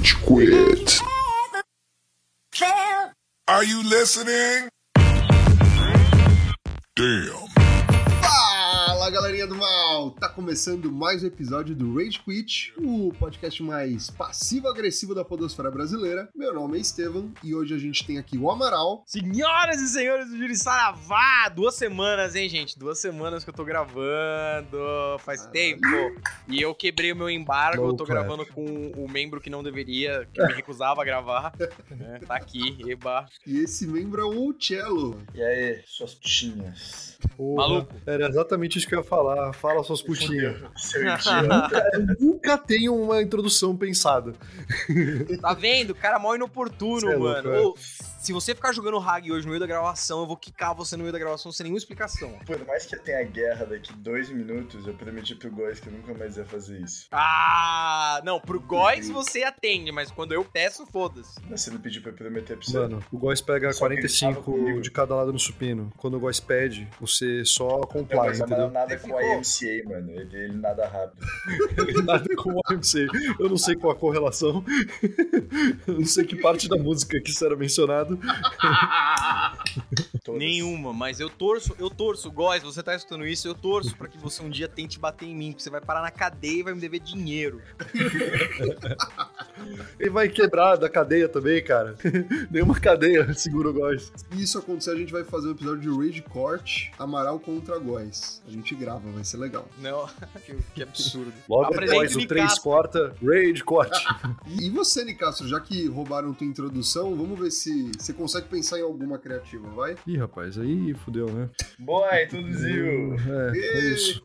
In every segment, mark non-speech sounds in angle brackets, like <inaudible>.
Rage Quit. Are you listening? Damn. Galerinha do mal! Tá começando mais um episódio do Rage Quit, o podcast mais passivo-agressivo da podosfera brasileira. Meu nome é Estevam e hoje a gente tem aqui o Amaral. Senhoras e senhores do Júri Saravá, duas semanas, hein, gente? Duas semanas que eu tô gravando, faz Caralho. tempo. E eu quebrei o meu embargo, eu tô Louco, gravando com o membro que não deveria, que me recusava a gravar. né? Tá aqui, eba. E esse membro é o Cello. E aí, suas putinhas? Porra, Maluco. Era exatamente isso que eu ia falar. Fala suas putinhas. Seu idiota. Nunca tenho uma introdução pensada. Tá vendo? Cara mó inoportuno, é louco, mano. é. Se você ficar jogando Hag hoje no meio da gravação, eu vou quicar você no meio da gravação sem nenhuma explicação. Por mais que tenha guerra daqui dois minutos, eu prometi pro Góis que eu nunca mais ia fazer isso. Ah, não, pro Góis você atende, mas quando eu peço, foda-se. Mas você não pediu pra eu prometer pra você. Mano, o Góis pega Só que ele tava 45 comigo. de cada lado no supino. Quando o Góis pede, você só Não, comply, mas o Amaral entendeu? nada com a IMCA, mano. Ele, ele nada rápido. <laughs> Nada com o AMC. Eu não sei qual a correlação. <laughs> Eu não sei que parte da música que isso era Todas. <laughs> Nenhuma, mas eu torço, eu torço, Góis, você tá escutando isso, eu torço pra que você um dia tente bater em mim, porque você vai parar na cadeia e vai me dever dinheiro. Ele <laughs> vai quebrar da cadeia também, cara. <laughs> Nenhuma cadeia segura o Góis. E isso acontecer, a gente vai fazer um episódio de Rage Court, Amaral contra Góis. A gente grava, vai ser legal. Não, que, que absurdo. Logo depois, o o 3 Nicastro. corta, Raid corte. E, e você, Nicastro, já que roubaram tua introdução, vamos ver se você consegue pensar em alguma criativa, vai? Ih, rapaz, aí fudeu, né? Boa, introduziu. É, é isso.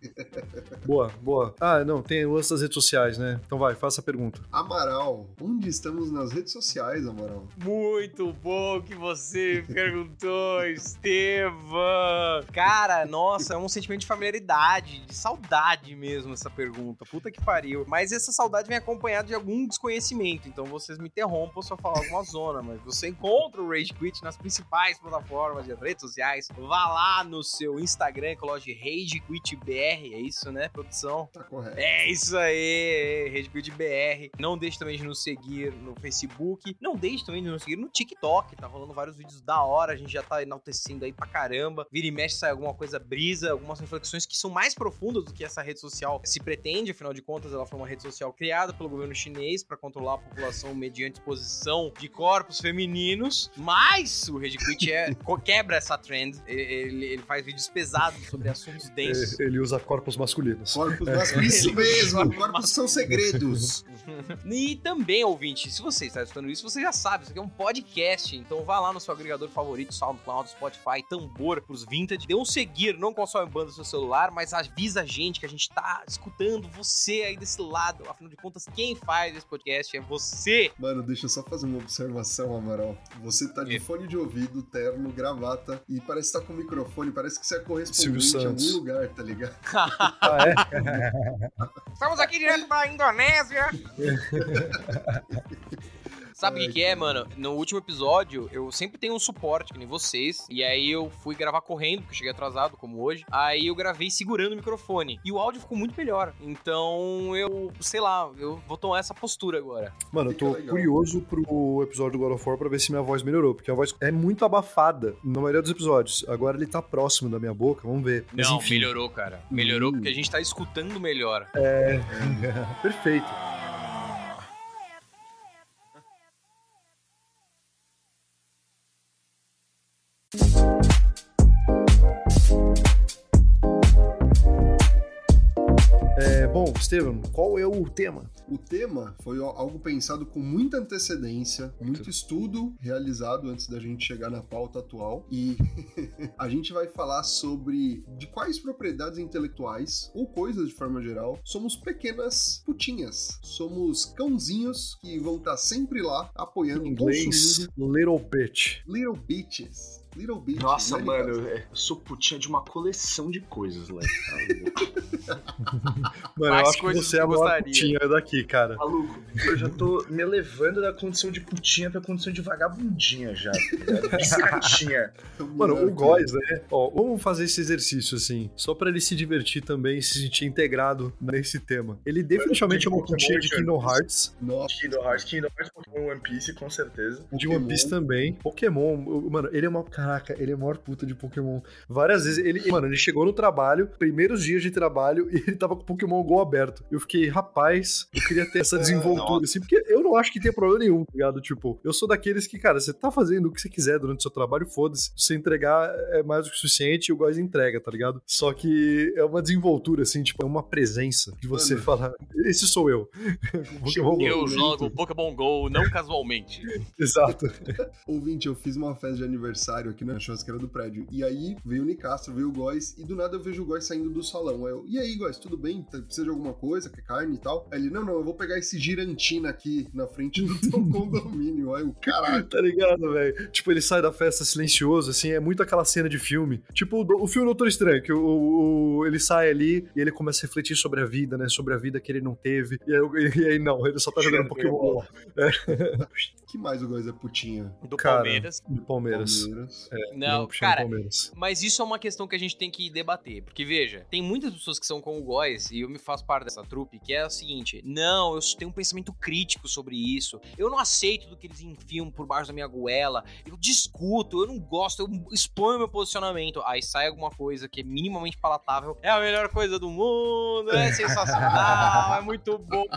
Boa, boa. Ah, não, tem o lance das redes sociais, né? Então vai, faça a pergunta. Amaral, onde estamos nas redes sociais, Amaral? Muito bom que você <laughs> perguntou, Estevam. Cara, nossa, é um sentimento de familiaridade, de saudade mesmo essa pergunta. Puta que pariu. Mas essa saudade vem acompanhada de algum desconhecimento, então vocês me interrompam se eu falar alguma zona, mas você encontra o Rage Quit nas principais plataformas de redes sociais. Vá lá no seu Instagram coloque Rage Quit BR, é isso, né, produção? Tá correto. É isso aí, Rede Build BR. Não deixe também de nos seguir no Facebook. Não deixe também de nos seguir no TikTok. Tá rolando vários vídeos da hora. A gente já tá enaltecendo aí pra caramba. Vira e mexe sai alguma coisa brisa, algumas reflexões que são mais profundas do que essa rede social se pretende. Afinal de contas, ela foi uma rede social criada pelo governo chinês pra controlar a população mediante exposição de corpos femininos. Mas o Rede Quit é, quebra essa trend. Ele, ele- faz vídeos pesados sobre assuntos densos. É, Ele usa corpos masculinos. Corpos masculinos. Isso mesmo, corpos são segredos. <laughs> E também, ouvinte, se você está escutando isso, você já sabe, isso aqui é um podcast. Então vá lá no seu agregador favorito, SoundCloud, Spotify, Tambor, pros Vintage. Dê um seguir, não consome banda no seu celular, mas avisa a gente que a gente tá escutando você aí desse lado. Afinal de contas, quem faz esse podcast é você. Mano, deixa eu só fazer uma observação, Amaral. Você tá de É. fone de ouvido, terno, gravata e parece que tá com o microfone, parece que você é correspondente em algum lugar, tá ligado? <laughs> Ah, é? Estamos aqui direto da Indonésia. <laughs> Sabe o que, que é, mano? No último episódio, eu sempre tenho um suporte, que nem vocês. E aí eu fui gravar correndo, porque eu cheguei atrasado, como hoje. Aí eu gravei segurando o microfone. E o áudio ficou muito melhor. Então eu, sei lá, eu vou tomar essa postura agora. Mano, eu tô legal. curioso pro episódio do God of War pra ver se minha voz melhorou, porque a voz é muito abafada na maioria dos episódios. Agora ele tá próximo da minha boca, vamos ver. Mas Não, enfim, melhorou, cara. Melhorou Hum. porque a gente tá escutando melhor. <laughs> perfeito. É, bom, Estevam, qual é o tema? O tema foi algo pensado com muita antecedência, muito estudo realizado antes da gente chegar na pauta atual. E <laughs> a gente vai falar sobre de quais propriedades intelectuais ou coisas de forma geral somos pequenas putinhas. Somos cãozinhos que vão estar sempre lá apoiando, Em inglês, consumindo little bitch. little bitches. Little bitches. Nossa, né, mano, eu sou putinha de uma coleção de coisas, Léo. <laughs> Mano, Mais eu acho que você é a maior putinha daqui, cara. Maluco, eu já tô me elevando da condição de putinha pra condição de vagabundinha já. tá? Biscatinha. <laughs> Mano, o Góis, né? Ó, vamos fazer esse exercício, assim, só pra ele se divertir também e se sentir integrado nesse tema. Ele definitivamente é uma putinha de Kingdom. Hearts, Nossa, Kingdom Hearts, Kingdom Hearts, Pokémon One Piece, com certeza. de One Piece também. Pokémon, mano, ele é uma. Caraca, ele é a maior puta de Pokémon. Várias vezes, ele, mano, ele chegou no trabalho, primeiros dias de trabalho, <laughs> e ele tava com o Pokémon Go aberto. Eu fiquei, rapaz, eu queria ter essa <laughs> desenvoltura, assim, porque eu não acho que tenha problema nenhum, tá ligado? Tipo, eu sou daqueles que, cara, você tá fazendo o que você quiser durante o seu trabalho, foda-se. Se você entregar é mais do que o suficiente, o Góis entrega, tá ligado? Só que é uma desenvoltura, assim, tipo, é uma presença de você Mano. falar, esse sou eu. <laughs> Pokémon Go. Eu jogo Pokémon GO não casualmente. Exato. Ouvinte, eu fiz uma festa de aniversário aqui na churrasqueira do prédio. E aí veio o Nicastro, veio o Góis, e do nada eu vejo o Góis saindo do salão. Aí eu, e aí, Góis, tudo bem? Tá- Precisa de alguma coisa? Quer carne e tal? Aí ele, não, não, eu vou pegar esse girantina aqui na frente do teu <laughs> condomínio. Aí o caralho. Tá ligado, velho? Tipo, ele sai da festa silencioso, assim, é muito aquela cena de filme. Tipo, o, do- o filme Doutor Estranho, que o, o- o- ele sai ali e ele começa a refletir sobre a vida, né? Sobre a vida que ele não teve. E aí, <laughs> e aí não, ele só tá jogando Pokémon lá. <laughs> que mais o Góis é putinha? Do Cara, Palmeiras. Do Palmeiras. Palmeiras. Não, puxando cara, Palmeiras. Mas isso é uma questão que a gente tem que debater. Porque, veja, tem muitas pessoas que são como o Góis, e eu me faço parte dessa trupe, que é o seguinte: não, eu tenho um pensamento crítico sobre isso. Eu não aceito do que eles enfiam por baixo da minha goela. Eu discuto, eu não gosto, eu exponho meu posicionamento. Aí sai alguma coisa que é minimamente palatável. É a melhor coisa do mundo, é <laughs> sensacional, é muito bom. <laughs>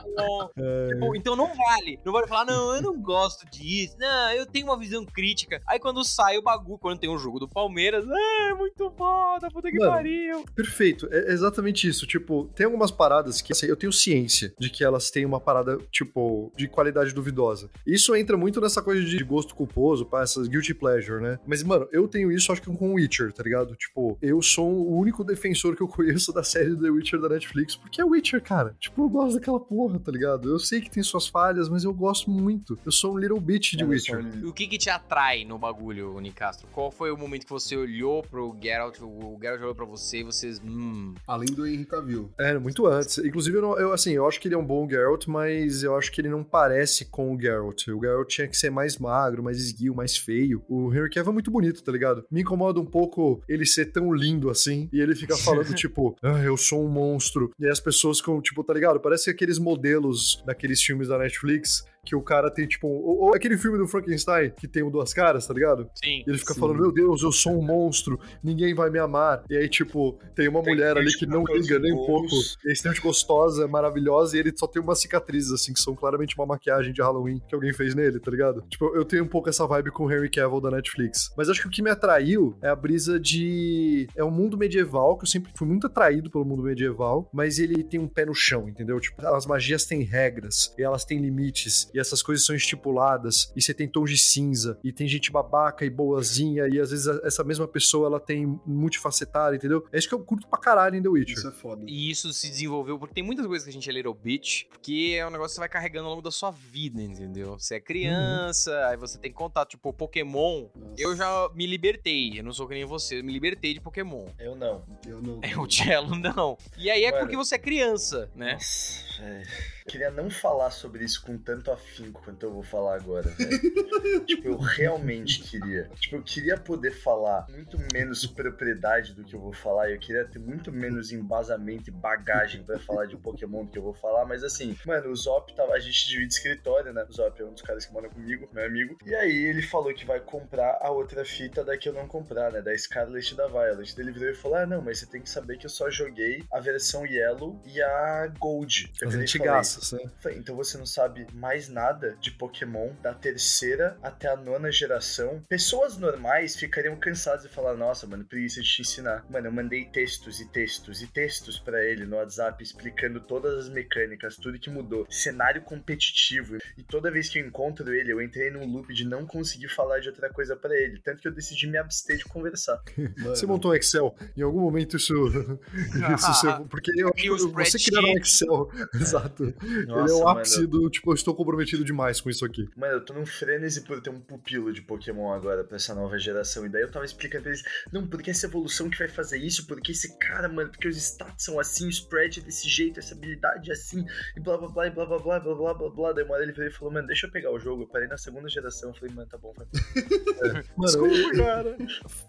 Tipo, então não vale. Não vale falar, não, eu não gosto disso. Não, eu tenho uma visão crítica. Aí quando sai o bagulho, quando tem um jogo do Palmeiras, é muito foda, puta que Mano, pariu. Perfeito, é exatamente isso. Tipo, tem algumas paradas que assim, eu tenho ciência de que elas têm uma parada, tipo, de qualidade duvidosa. Isso entra muito nessa coisa de gosto culposo, pra essas guilty pleasure, né? Mas, mano, eu tenho isso acho que com o Witcher, tá ligado? Tipo, eu sou o único defensor que eu conheço da série The Witcher da Netflix, porque é Witcher, cara. Tipo, eu gosto daquela porra, tá ligado? Eu sei que tem suas falhas, mas eu gosto muito. Eu sou um little bitch de Witcher. E o que que te atrai no bagulho, Nicastro? Qual foi o momento que você olhou pro Geralt, o Geralt olhou pra você e vocês, hum... Além do Henry Cavill. É, muito antes. Inclusive, eu, não- eu, assim, eu acho que ele é um bom Geralt, mas eu acho que ele não parece com o Geralt. O Geralt tinha que ser mais magro, mais esguio, mais feio. O Henry Cavill é muito bonito, tá ligado? Me incomoda um pouco ele ser tão lindo assim, e ele fica falando, <laughs> tipo, ah, eu sou um monstro. E as pessoas ficam, tipo, tá ligado? Parece aqueles modelos daqueles filmes da Netflix, que o cara tem, tipo, ou, ou aquele filme do Frankenstein, que tem o duas caras, tá ligado? Sim. E ele fica Sim. falando, meu Deus, eu sou um monstro, ninguém vai me amar. E aí, tipo, tem uma Tem mulher ali que não 14 liga nem um pouco. é extremamente gostosa, maravilhosa, e ele só tem umas cicatrizes, assim, que são claramente uma maquiagem de Halloween que alguém fez nele, tá ligado? Tipo, eu tenho um pouco essa vibe com o Henry Cavill da Netflix. Mas acho que o que me atraiu é a brisa de. É um mundo medieval, que eu sempre fui muito atraído pelo mundo medieval, mas ele tem um pé no chão, entendeu? Tipo, as magias têm regras, e elas têm limites, e essas coisas são estipuladas, e você tem tons de cinza, e tem gente babaca e boazinha, e às vezes a- essa mesma pessoa ela tem multifacetada, entendeu? É isso que eu curto pra caralho em The Witcher. Isso é foda. E isso se desenvolveu porque tem muitas coisas que a gente é little bitch, que é um negócio que você vai carregando ao longo da sua vida, entendeu? Você é criança, aí você tem contato, tipo, Pokémon. Nossa, Eu já me libertei, eu não sou que nem você, eu me libertei de Pokémon. Eu não. Eu não. <laughs> É o Cello, não. E aí é Mano. porque você é criança, né? Nossa, velho. Queria não falar sobre isso com tanto afinco quanto eu vou falar agora, velho. <laughs> tipo, eu realmente queria. Tipo, eu queria poder falar muito menos propriedade do que eu vou falar. Eu queria ter muito menos embasamento e bagagem pra falar de Pokémon do que eu vou falar. Mas assim, mano, o Zop tava. A gente divide escritório, né? O Zop é um dos caras que mora comigo, meu amigo. E aí ele falou que vai comprar a outra fita da que eu não comprar, né? Da Scarlet e da Violet. Ele virou e falou: Ah, não, mas você tem que saber que eu só joguei a versão Yellow e a Gold. Eu As virei né? Então você não sabe mais nada de Pokémon da terceira até a nona geração. Pessoas normais ficariam cansadas de falar: Nossa, mano, preguiça de te ensinar. Mano, eu mandei textos e textos e textos pra ele no WhatsApp explicando todas as mecânicas, tudo que mudou, cenário competitivo. E toda vez que eu encontro ele, eu entrei num loop de não conseguir falar de outra coisa pra ele. Tanto que eu decidi me abster de conversar. <laughs> Mano, Você montou um Excel. Em algum momento isso. <laughs> isso você- porque eu, você criar um Excel. <laughs> Exato. Ele é Nossa, o mano, ápice do, tipo, eu estou comprometido demais com isso aqui. Mano, eu tô num frenesi por ter um pupilo de Pokémon agora pra essa nova geração. E daí eu tava explicando pra eles, não, porque essa evolução que vai fazer isso, porque esse cara, mano, porque os stats são assim, o spread é desse jeito, essa habilidade é assim, e blá blá blá, e blá blá blá, blá blá blá blá. Daí uma hora ele veio e falou, mano, deixa eu pegar o jogo. Eu parei na segunda geração, eu falei, mano, tá bom, vai. <laughs> <laughs> Mano, eu- cara.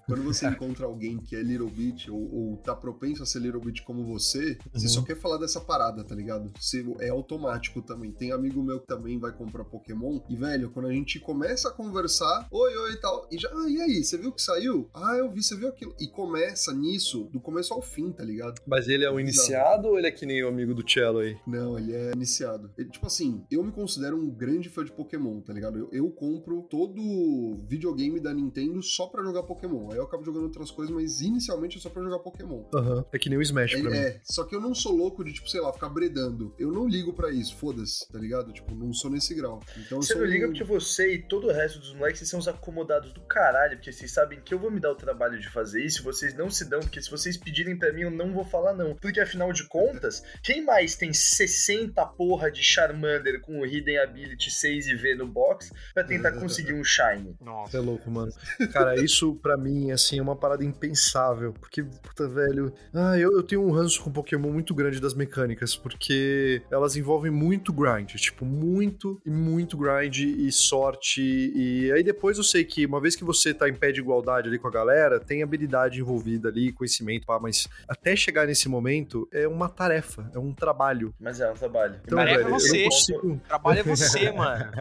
Quando você encontra alguém que é Little Bit ou, ou tá propenso a ser Little Bit como você, você Uhum. só quer falar dessa parada, tá ligado? Você, é automático também. Tem amigo meu que também vai comprar Pokémon e, velho, quando a gente começa a conversar, oi, oi e tal, e já, ah, e aí, você viu que saiu? Ah, eu vi, você viu aquilo? E começa nisso, do começo ao fim, tá ligado? Mas ele é um iniciado ou ele é que nem o amigo do Cello aí? Não, ele é iniciado. Ele, tipo assim, eu me considero um grande fã de Pokémon, tá ligado? Eu, eu compro todo videogame da Nintendo só pra jogar Pokémon. Aí eu acabo jogando outras coisas, mas inicialmente é só pra jogar Pokémon. Aham. É que nem o Smash pra É, mim. é, só que eu não sou louco de, tipo, sei lá, ficar bredando. Eu não ligo pra isso, foda-se, tá ligado? Tipo, não sou nesse grau. Então Você não liga um- porque você e todo o resto dos moleques vocês são os acomodados do caralho, porque vocês sabem que eu vou me dar o trabalho de fazer isso, vocês não se dão, porque se vocês pedirem pra mim, eu não vou falar não. Porque afinal de contas, quem mais tem 60 porra de Charmander com o Hidden Ability 6 e V no box pra tentar <laughs> conseguir um Shine? Nossa. Você é louco, mano. Cara, isso pra mim, assim, é uma parada impensável. Porque, puta, velho. Ah, eu, eu tenho um ranço com Pokémon muito grande das mecânicas, porque elas envolvem muito grind. Tipo, muito e muito grind e sorte. E aí depois eu sei que, uma vez que você tá em pé de igualdade ali com a galera, tem habilidade envolvida ali, conhecimento, pá, mas até chegar nesse momento é uma tarefa, é um trabalho. Mas é um trabalho. Então, Tarefa é velho, eu você. consigo. Trabalho é você, <laughs> mano.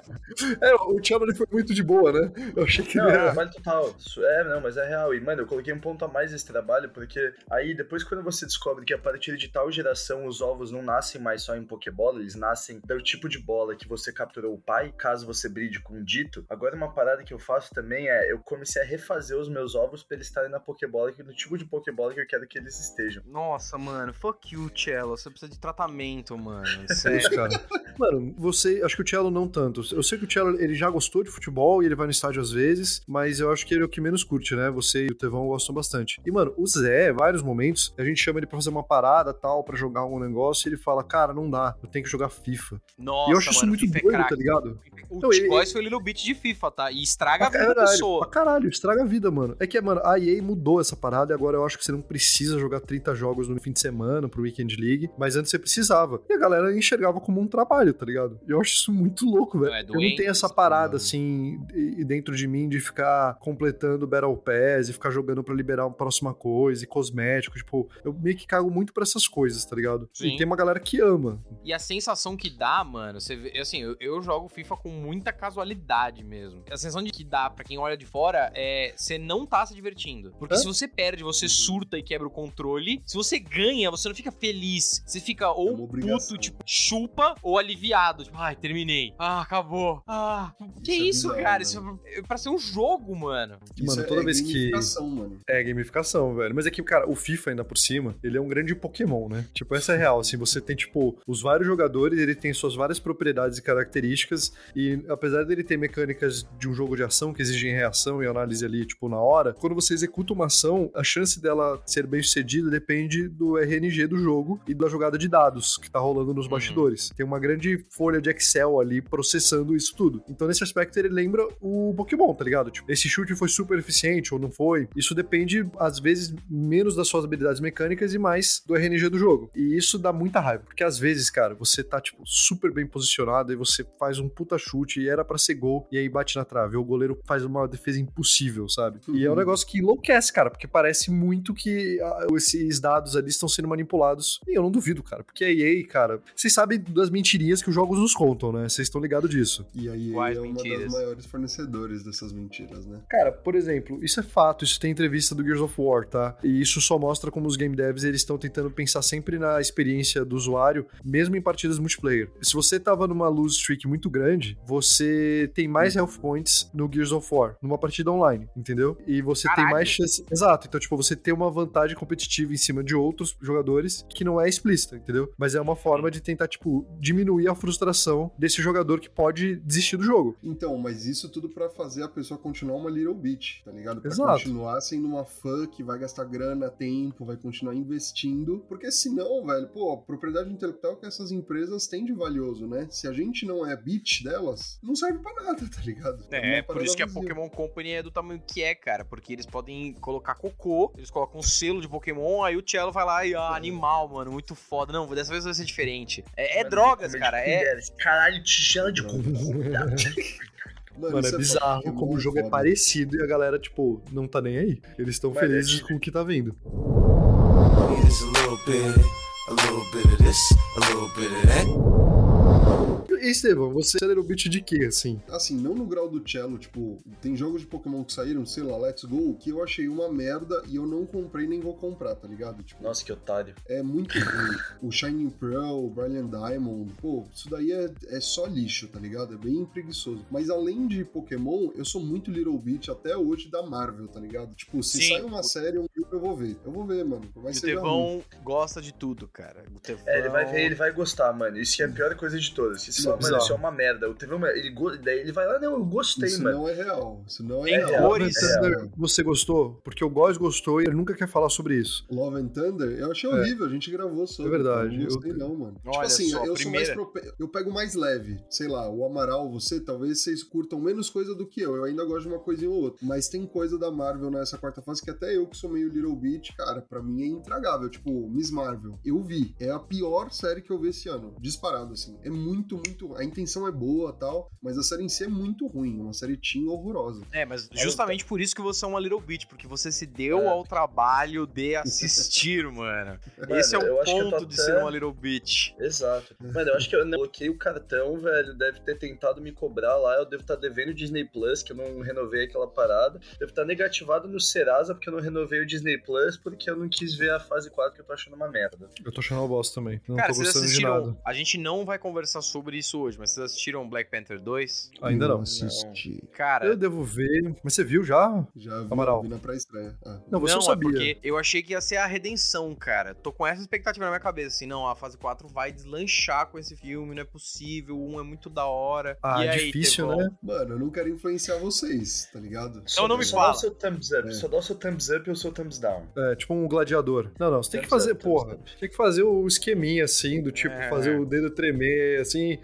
É, o Thiago ele foi muito de boa, né? Eu achei que Não, ele é trabalho total. Isso É, não, mas é real. E, mano, eu coloquei um ponto a mais nesse trabalho, porque aí depois quando você descobre que a partir de tal geração os ovos não nascem mais só em Pokébola, eles nascem do tipo de bola que você capturou o pai, caso você bride com um dito. Agora uma parada que eu faço também é, eu comecei a refazer os meus ovos pra eles estarem na Pokébola, que no tipo de Pokébola que eu quero que eles estejam. Nossa, mano, fuck you, Cello. Você precisa de tratamento, mano. É <laughs> Sério. isso, cara. Mano, você. Acho que o Cello não tanto. Eu sei que o Cello ele já gostou de futebol e ele vai no estádio às vezes, mas eu acho que ele é o que menos curte, né? Você e o Tevão gostam bastante. E, mano, o Zé, vários momentos, a gente chama ele pra fazer uma parada tal, pra jogar algum negócio, e ele fala, cara, não dá, eu tenho que jogar FIFA. Nossa, e eu acho isso mano, muito FIFA é doido, craque. tá ligado? O Não, ele- T-Boys foi o Little Bit de FIFA, tá? E estraga a vida da caralho, pessoa. pra caralho, estraga a vida, mano. É que, mano, a EA mudou essa parada e agora eu acho que você não precisa jogar 30 jogos no fim de semana pro Weekend League, mas antes você precisava. E a galera enxergava como um trabalho, tá ligado? E eu acho isso muito louco, velho. É eu não tenho essa isso, parada, assim, dentro de mim de ficar completando Battle Pass e ficar jogando pra liberar uma próxima coisa e cosmético. Tipo, eu meio que cago muito pra essas coisas, tá ligado? Sim. E tem uma galera que ama. E a sensação que dá, mano, você vê, assim, eu, eu jogo FIFA com muita casualidade mesmo. A sensação de que dá pra quem olha de fora é você não tá se divertindo. Porque Hã? se você perde, você surta e quebra o controle. Se você ganha, você não fica feliz. Você fica ou uma obrigação. puto, tipo, chupa, ou aliviado. Tipo, ai, terminei. Ah, acabou. Ah, que Isso é isso, bizarro, cara? né? Isso é pra ser um jogo, mano. E, mano, Isso toda é vez que. gamificação, mano. É, gamificação, velho. Mas é que, cara, o FIFA ainda por cima, ele é um grande Pokémon, né? Tipo, essa é real, assim, você tem, tipo, os vários jogadores, ele tem suas várias propriedades e características, e apesar dele ter mecânicas de um jogo de ação que exigem reação e análise ali, tipo, na hora, quando você executa uma ação, a chance dela ser bem sucedida depende do RNG do jogo e da jogada de dados que tá rolando nos Uhum. bastidores. Tem uma grande folha de Excel ali processando isso tudo. Então, nesse aspecto, ele lembra o Pokémon, tá ligado? Tipo, esse chute foi super eficiente ou não foi. Isso depende, às vezes, menos das suas habilidades mecânicas e mais do RNG do jogo. E isso dá muita raiva, porque às vezes, cara, você tá, tipo, super bem posicionado e você faz um puta chute e era pra ser gol, e aí bate na trave. O goleiro faz uma defesa impossível, sabe? E é um Uhum. negócio que enlouquece, cara, porque parece muito que ah, esses dados ali estão sendo manipulados. E eu não duvido, cara, porque a EA, cara, vocês sabem das mentirinhas que os jogos nos contam, né? Vocês estão ligados disso. E aí Quais é uma mentiras? das maiores fornecedores dessas mentiras, né? Cara, por exemplo, isso é fato, isso tem entrevista do Gears of War, tá? E isso só mostra como os game devs eles estão tentando pensar sempre na experiência do usuário, mesmo em partidas multiplayer. Se você tava numa lose streak muito grande, você tem mais health points no Gears of War, numa partida online, entendeu? E você Caralho. tem mais chance. Exato. Então, tipo, você tem uma vantagem competitiva em cima de outros jogadores que não é explícita, entendeu? Mas é uma forma de tentar, tipo, diminuir a frustração desse jogador que pode desistir do jogo. Então, mas isso tudo pra fazer a pessoa continuar uma Little Bitch, tá ligado? Pra Exato. continuar sendo uma fã que vai gastar grana, tempo, vai continuar investindo. Porque senão, velho, pô, a propriedade intelectual que essas empresas têm de valioso, né? Se a gente não é bitch delas, não serve pra nada, tá ligado? É, uma por isso que a vazia. Pokémon Company é do tamanho que é, cara. Porque eles podem colocar cocô, eles colocam um selo de Pokémon, aí o Cello vai lá e, ah, animal, mano, muito foda. Não, dessa vez vai ser diferente. É, é Mano, drogas, comer cara. É. Caralho, tigela de cocô. Mano, <laughs> isso é bizarro Pokémon como o jogo é foda. parecido e a galera, tipo, não tá nem aí. Eles estão Mano, é felizes tipo- com o que tá vindo. Here's a little bit, a little bit of this, a little bit of that. E Estevam, você é Little Bit de quê, assim? Assim, não no grau do cello, tipo, tem jogos de Pokémon que saíram, sei lá, Let's Go, que eu achei uma merda e eu não comprei nem vou comprar, tá ligado? Tipo, Nossa, que otário. é muito ruim. <laughs> O Shining Pearl, o Brilliant Diamond, pô, isso daí é, é só lixo, tá ligado? É bem preguiçoso. Mas além de Pokémon, eu sou muito Little Bit até hoje da Marvel, tá ligado? Tipo, se Sim. sai uma série, um filme, eu vou ver. Eu vou ver, mano. Por mais E o ruim. Tevão gosta de tudo, cara. O Tevão... É, ele vai ver, ele vai gostar, mano. Isso que é a pior coisa de todas. Isso, mano, bizarro. isso é uma merda. O TV, ele, daí ele vai lá, não, eu gostei, Isso mano. não é real. Isso não é Tem real. cores. É real. Você gostou? Porque o Góis gostou e ele nunca quer falar sobre isso. Love and Thunder, eu achei horrível, a gente gravou sobre. É verdade, Eu não gostei, eu- não, mano. tipo Olha assim, só, eu sou mais primeira- prope- Eu pego mais leve. Sei lá, o Amaral, você, talvez vocês curtam menos coisa do que eu. Eu ainda gosto de uma coisinha ou outra. Mas tem coisa da Marvel nessa quarta fase que até eu, que sou meio Little Bit, cara, pra mim é intragável. Tipo, Miss Marvel. Eu vi. É a pior série que eu vi esse ano. Disparado, assim. É muito, muito. A intenção é boa tal, mas a série em si é muito ruim. Uma série teen horrorosa. É, mas justamente por isso que você é uma Little Bitch, porque você se deu É. ao trabalho de assistir, <laughs> mano. Mano, Esse é o ponto de até- ser uma Little Bitch. Exato. Mano, eu acho que eu não coloquei o cartão, velho. Deve ter tentado me cobrar lá. Eu devo estar devendo o Disney Plus, que eu não renovei aquela parada. Devo estar negativado no Serasa, porque eu não renovei o Disney Plus, porque eu não quis ver a fase 4, que eu tô achando uma merda. Eu tô achando uma bosta também. Não Cara, tô vocês gostando de nada. A gente não vai conversar sobre isso hoje, mas vocês assistiram Black Panther 2? Ainda não. assisti. Cara. Eu devo ver. Mas você viu já? Já vi, Amaral. vi na pré-estreia. Ah. Não, você não, é sabia. porque eu achei que ia ser a redenção, cara. Tô com essa expectativa na minha cabeça, assim, não, a fase 4 vai deslanchar com esse filme, não é possível, o 1 é muito da hora. Ah, e aí, difícil, né? Mano, eu não quero influenciar vocês, tá ligado? Só, não me só fala. dá o seu thumbs up. É. Só dá o seu thumbs up e o seu thumbs down. É, tipo um gladiador. Não, não, você tem que Thumbs fazer, up, thumbs porra. Tem que fazer o esqueminha assim, do tipo, É. fazer o dedo tremer, assim.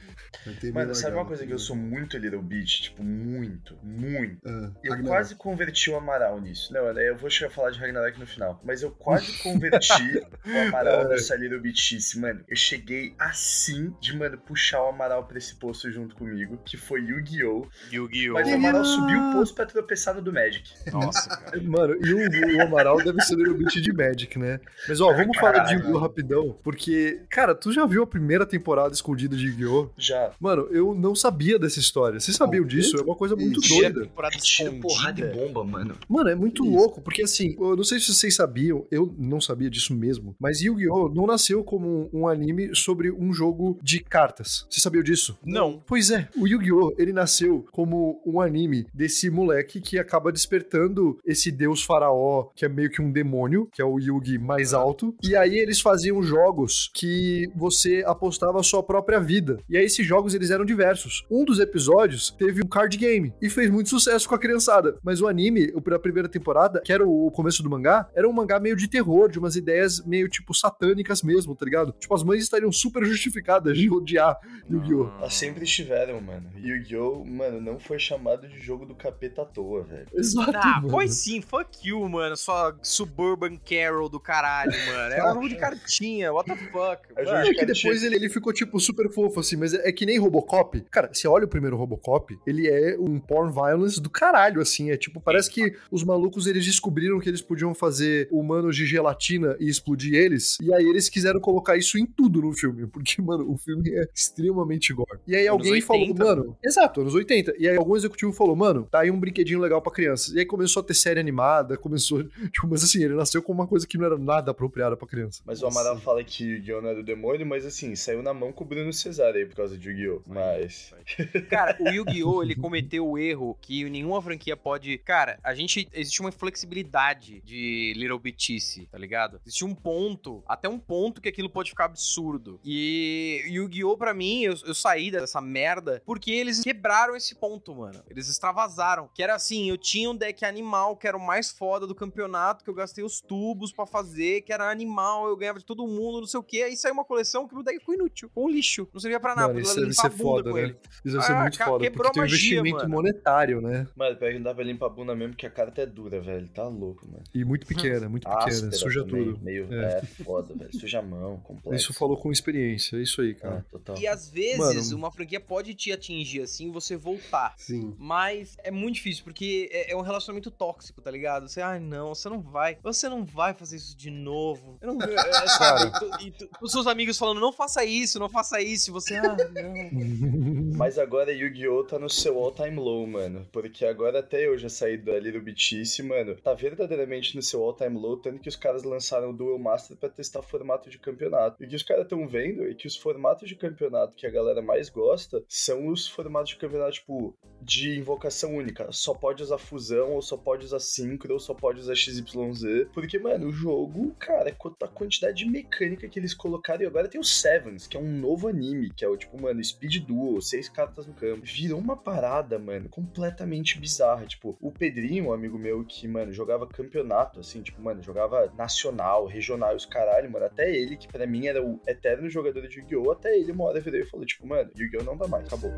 Mano, sabe uma coisa que eu sou muito Little Bitch? Tipo, muito, muito. Ah, Eu Ragnarok. quase converti o Amaral nisso. Não, né, eu vou chegar a falar de Ragnarok no final. Mas eu quase <laughs> converti o Amaral nessa Little Bitchice, mano. Eu cheguei assim de, mano, puxar o Amaral pra esse posto junto comigo, que foi Yu-Gi-Oh! Yu-Gi-Oh! Mas o Amaral subiu o posto pra tropeçar no do Magic. Nossa, <laughs> cara. Mano, e o, o Amaral deve ser Little Bit de Magic, né? Mas ó, vamos falar de. Yu-Gi-Oh! rapidão, porque, cara, tu já viu a primeira temporada escondida de Yu-Gi-Oh! Já. Mano, eu não sabia dessa história. Vocês sabiam disso? É uma coisa muito. Primeira doida. Tira porrada e escondida. bomba, mano. Mano, é muito Isso. louco, porque assim, eu não sei se vocês sabiam, eu não sabia disso mesmo, mas Yu-Gi-Oh! não nasceu como um, um anime sobre um jogo de cartas. Você sabia disso? Não. Pois é, o Yu-Gi-Oh! ele nasceu como um anime desse moleque que acaba despertando esse deus faraó, que é meio que um demônio, que é o Yugi mais alto, e aí eles faziam jogos que você apostava a sua própria vida. E aí esses jogos eles eram diversos. Um dos episódios teve um card game e fez muito sucesso com a criançada, mas o anime, o da primeira temporada, que era o começo do mangá, era um mangá meio de terror, de umas ideias meio tipo satânicas mesmo, tá ligado? Tipo, as mães estariam super justificadas de odiar Yu-Gi-Oh! Elas sempre estiveram, mano. Yu-Gi-Oh! Mano, não foi chamado de jogo do capeta à toa, velho. Exato. Ah, mano. foi sim, fuck you, mano. Sua Suburban Carol do caralho, mano. É um jogo de <laughs> cartinha, what the fuck. É mano. É que depois ele, ele ficou, tipo, super fofo, assim, mas é, é que nem Robocop. Cara, você olha o primeiro Robocop, ele é um porn violence do caralho, assim. É tipo, parece que os malucos, eles descobriram que eles podiam fazer humanos de gelatina e explodir eles, e aí eles quiseram colocar isso em tudo no filme, <laughs> porque, mano, o filme é extremamente gore. E aí Anos alguém 80, falou, mano... Exato, anos 80. E aí algum executivo falou, mano, tá aí um brinquedinho legal pra crianças. E aí começou a ter série animada, começou... <laughs> Tipo, mas assim, ele nasceu com uma coisa que não era nada apropriada pra criança. Mas o Amaral fala que Yu-Gi-Oh! não é do demônio, mas assim, saiu na mão com o Bruno Cesar aí por causa gosto de Yu-Gi-Oh! Mas. <laughs> Cara, o Yu-Gi-Oh! ele cometeu o erro que nenhuma franquia pode. Cara, a gente. Existe uma flexibilidade de Little Bitice, tá ligado? Existe um ponto, até um ponto que aquilo pode ficar absurdo. E Yu-Gi-Oh! pra mim, eu, eu saí dessa merda porque eles quebraram esse ponto, mano. Eles extravasaram. Que era assim, eu tinha um deck animal que era o mais foda do campeonato, que eu gastei os tubos pra fazer, que era animal, eu ganhava de todo mundo, não sei o que. Aí saiu uma coleção que o deck ficou inútil, com lixo. Não servia pra nada, Mano, isso ela deve ser foda, com né? ele. Isso deve ser Ah, muito cara, foda, porque tem um investimento mano. monetário, né? Mano, pior que não dá pra limpar a bunda mesmo, porque a carta é dura, velho. Tá louco, mano. E muito pequena, muito pequena, Áspera suja também, tudo. Meio, É. é. foda, velho. Suja a mão, complexo. Isso falou com experiência, é isso aí, Ah, cara. total. E às vezes Mano. uma franquia pode te atingir assim, você voltar. Sim. Mas é muito difícil, porque é, é um relacionamento tóxico, tá ligado? Você, ai não, você não vai. Você não vai fazer isso de novo. Eu não, é, sabe? E tu- e tu- os seus amigos falando, não faça isso, não faça isso. E você, ah, não. 嗯。哼 <laughs> Mas agora Yu-Gi-Oh! tá no seu all-time low, mano. Porque agora até eu já saí da Little Bitice, mano. Tá verdadeiramente no seu all-time low, tanto que os caras lançaram o Duel Master pra testar formato de campeonato. E o que os caras estão vendo é que os formatos de campeonato que a galera mais gosta são os formatos de campeonato, tipo, de invocação única. Só pode usar fusão, ou só pode usar synchro, ou só pode usar XYZ. Porque, mano, o jogo, cara, a quantidade de mecânica que eles colocaram. E agora tem o Sevens, que é um novo anime, que é o tipo, mano, Speed Duel, seis cartas no campo. Virou uma parada, mano, completamente bizarra. Tipo, o Pedrinho, um amigo meu que, mano, jogava campeonato, assim, tipo, mano, jogava nacional, regional, e os caralho, mano. Até ele, que pra mim era o eterno jogador de Yu-Gi-Oh! Até ele uma hora virou e falou, tipo, mano, Yu-Gi-Oh! não dá mais, acabou.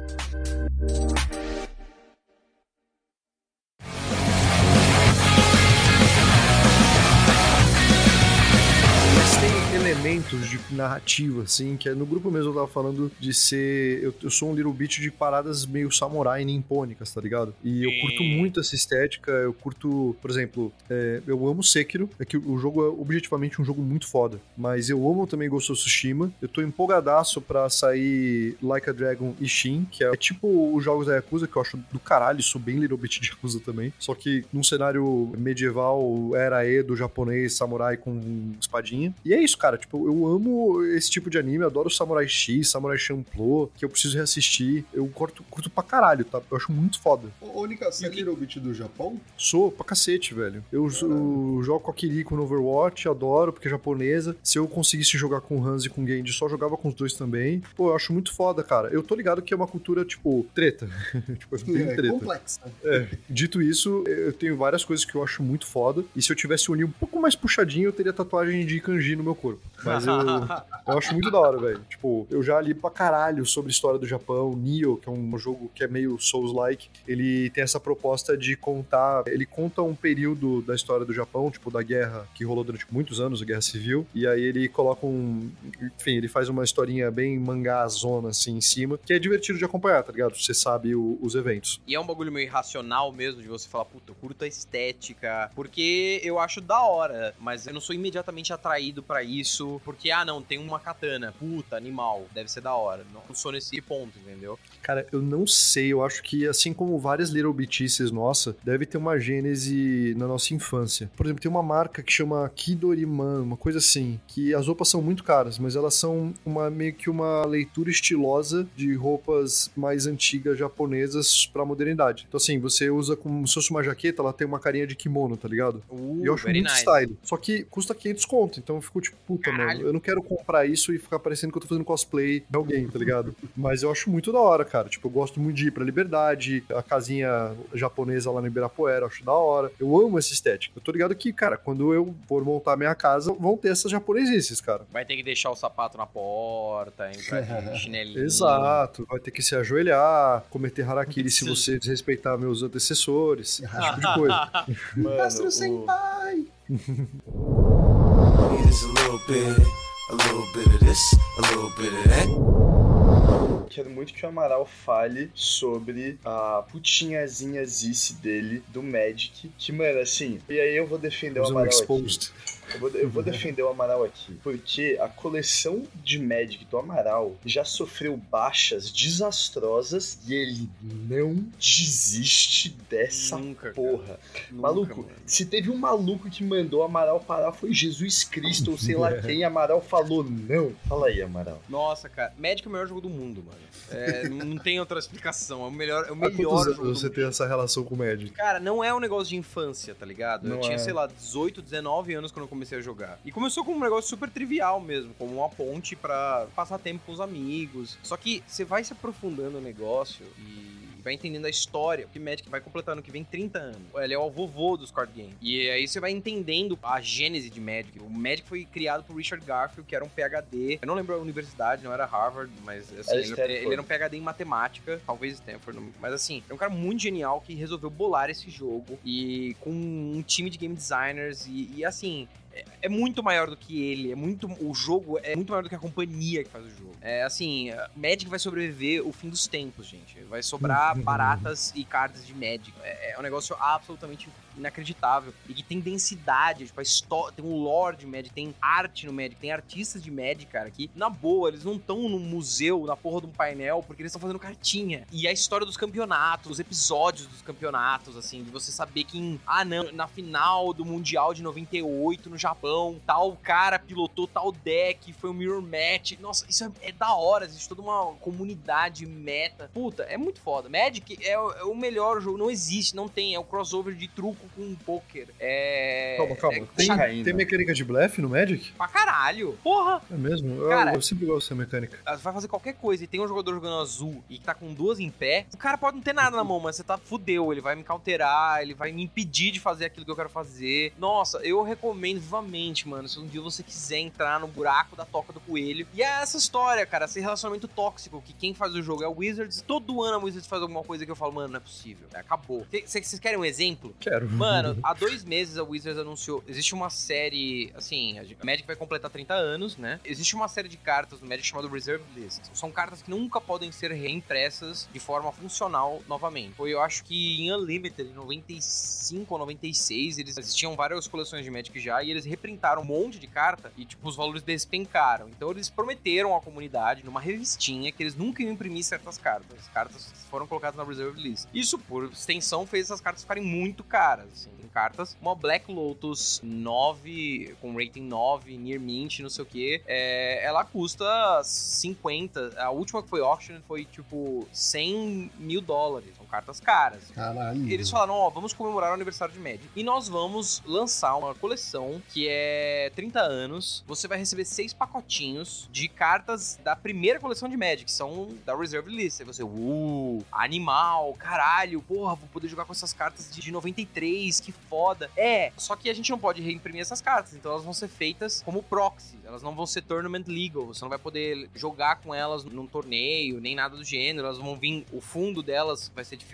Elementos de narrativa, assim, que é, no grupo mesmo eu tava falando de ser. Eu, eu sou um little bit de paradas meio samurai nimpônicas, tá ligado? E eu curto muito essa estética. Eu curto, por exemplo, é, eu amo Sekiro. É que o jogo é objetivamente um jogo muito foda. Mas eu amo também Ghost of Tsushima. Eu tô empolgadaço pra sair Like a Dragon e Shin, que é tipo os jogos da Yakuza, que eu acho do caralho. Sou bem little bit de Yakuza também. Só que num cenário medieval, era Edo, japonês, samurai com espadinha. E é isso, cara. Tipo, eu amo esse tipo de anime. Eu adoro Samurai X, Samurai Champloo, que eu preciso reassistir. Eu curto, curto pra caralho, tá? Eu acho muito foda. Ô, ô Nika, você é Little Bit do Japão? Sou pra cacete, velho. Eu, eu jogo com a Kiriko no Overwatch, adoro, porque é japonesa. Se eu conseguisse jogar com o Hans e com o Genji, só jogava com os dois também. Pô, eu acho muito foda, cara. Eu tô ligado que é uma cultura, tipo, treta. <laughs> tipo, é bem É treta. complexa. Dito isso, eu tenho várias coisas que eu acho muito foda. E se eu tivesse o um pouco mais puxadinho, eu teria tatuagem de kanji no meu corpo. Mas eu, <laughs> eu acho muito da hora, velho. Tipo, eu já li pra caralho sobre a história do Japão. Nioh, que é um jogo que é meio Souls-like, ele tem essa proposta de contar. Ele conta um período da história do Japão, tipo, da guerra que rolou durante muitos anos, a guerra civil. E aí ele coloca um. Enfim, ele faz uma historinha bem mangá-zona, assim, em cima, que é divertido de acompanhar, tá ligado? Você sabe o- os eventos. E é um bagulho meio irracional mesmo, de você falar, puta, eu curto a estética, porque eu acho da hora, mas eu não sou imediatamente atraído pra isso, porque, ah, não, tem uma katana, puta, animal, deve ser da hora. Não sou nesse ponto, entendeu? Cara, eu não sei, eu acho que assim como várias Little Bitices nossa, deve ter uma gênese na nossa infância. Por exemplo, tem uma marca que chama Kidoriman, uma coisa assim, que as roupas são muito caras, mas elas são uma meio que uma leitura estilosa de roupas mais antigas japonesas pra modernidade. Então assim, você usa como se fosse uma jaqueta, ela tem uma carinha de kimono, tá ligado? Uh, E eu acho muito nice. style. Só que custa 500 conto. Então eu fico tipo, puta, Caralho. mano, eu não quero comprar isso e ficar parecendo que eu tô fazendo cosplay de alguém, tá ligado? Mas eu acho muito da hora, cara. Tipo, eu gosto muito de ir pra Liberdade, a casinha japonesa lá no Ibirapuera, eu acho da hora. Eu amo essa estética. Eu tô ligado que, cara, quando eu for montar minha casa, vão ter essas japonesices, cara. Vai ter que deixar o sapato na porta, entrar de <laughs> chinelinho. Exato, vai ter que se ajoelhar, cometer harakiri se você desrespeitar meus antecessores, esse tipo de coisa. <laughs> Mano, Astro o- Senpai! Quero muito que o Amaral fale sobre a putinhazinha Zice dele, do Magic. Que, mano, assim. E aí eu vou defender o Amaral aqui. Eu vou, eu vou defender o Amaral aqui, porque a coleção de Magic do Amaral já sofreu baixas desastrosas e ele não desiste dessa Nunca, porra. Nunca, Maluco, mano. se teve um maluco que mandou Amaral parar foi Jesus Cristo, ou sei lá <laughs> quem, Amaral falou não. Fala aí, Amaral. Nossa, cara. Magic é o melhor jogo do mundo, mano. É, não tem outra explicação. É o melhor, é o melhor jogo você mundo. tem essa relação com o Magic? Cara, não é um negócio de infância, tá ligado? eu Não tinha, é. sei lá, 18, 19 anos quando eu comecei a jogar. E começou com um negócio super trivial mesmo, como uma ponte pra passar tempo com os amigos. Só que você vai se aprofundando no negócio e vai entendendo a história, porque Magic vai completar ano que vem 30 anos. Ele é o vovô dos card games. E aí você vai entendendo a gênese de Magic. O Magic foi criado por Richard Garfield, que era um PhD. Eu não lembro a universidade, não era Harvard, mas assim, ele, Stanford. ele era um PhD em matemática, talvez Stanford, não- mas assim, é um cara muito genial que resolveu bolar esse jogo e com um time de game designers e, e, assim. É- muito maior do que ele, é muito. O jogo é muito maior do que a companhia que faz o jogo. É assim, Magic vai sobreviver o fim dos tempos, gente. Vai sobrar <laughs> baratas e cartas de Magic. É, é um negócio absolutamente inacreditável. E que tem densidade, tipo, a história, tem um lore de Magic, tem arte no Magic, tem artistas de Magic, cara, que, na boa, eles não estão num museu, na porra de um painel, porque eles estão fazendo cartinha. E a história dos campeonatos, os episódios dos campeonatos, assim, de você saber que, ah, não, na final do Mundial de 98 no Japão, tal cara pilotou tal deck, foi um mirror match. Nossa, isso é, é da hora, existe toda uma comunidade meta. Puta, é muito foda. Magic é, é o melhor jogo, não existe, não tem, é o crossover de truco com poker. É. Calma, calma. É Tem, tem mecânica de blefe no Magic? pra caralho. Porra! É mesmo? Eu- Cara- eu, sempre gosto dessa mecânica. Você vai fazer qualquer coisa e tem um jogador jogando azul e que tá com duas em pé, o cara pode não ter nada na mão, mas você tá fudeu. Ele vai me counterar, ele vai me impedir de fazer aquilo que eu quero fazer. Nossa, eu recomendo vivamente, mano. Se um dia você quiser entrar no buraco da toca do coelho. E é essa história, cara, esse relacionamento tóxico que quem faz o jogo é o Wizards. Todo ano a Wizards faz alguma coisa que eu falo, mano, não é possível. Acabou. Vocês querem um exemplo? Quero. Mano, há dois meses a Wizards anunciou. Existe uma série. Assim, a Magic vai completar 30 anos, né? Existe uma série de cartas no Magic chamada Reserve List. São cartas que nunca podem ser reimpressas de forma funcional novamente. Foi, eu acho que em Unlimited, em 95 ou 96, eles existiam várias coleções de Magic já e eles reprintaram um monte de carta e, tipo, os valores despencaram. Então eles prometeram à comunidade, numa revistinha, que eles nunca iam imprimir certas cartas. As cartas foram colocadas na Reserve List. Isso, por extensão, fez essas cartas ficarem muito caras. Assim. Tem cartas, uma Black Lotus 9, com rating 9, Near Mint, não sei o que, ela custa 50. A última que foi auction foi tipo 100 mil dólares. Cartas caras. Caralho. Eles falaram, ó, vamos comemorar o aniversário de Magic. E nós vamos lançar uma coleção que é 30 anos. Você vai receber seis pacotinhos de cartas da primeira coleção de Magic, que são da Reserve List. Aí você, uh, animal, caralho, porra, vou poder jogar com essas cartas de de 93, que foda. É, só que a gente não pode reimprimir essas cartas, então elas vão ser feitas como proxy. Elas não vão ser tournament legal. Você não vai poder jogar com elas num torneio, nem nada do gênero. Elas vão vir, o fundo delas vai ser diferente,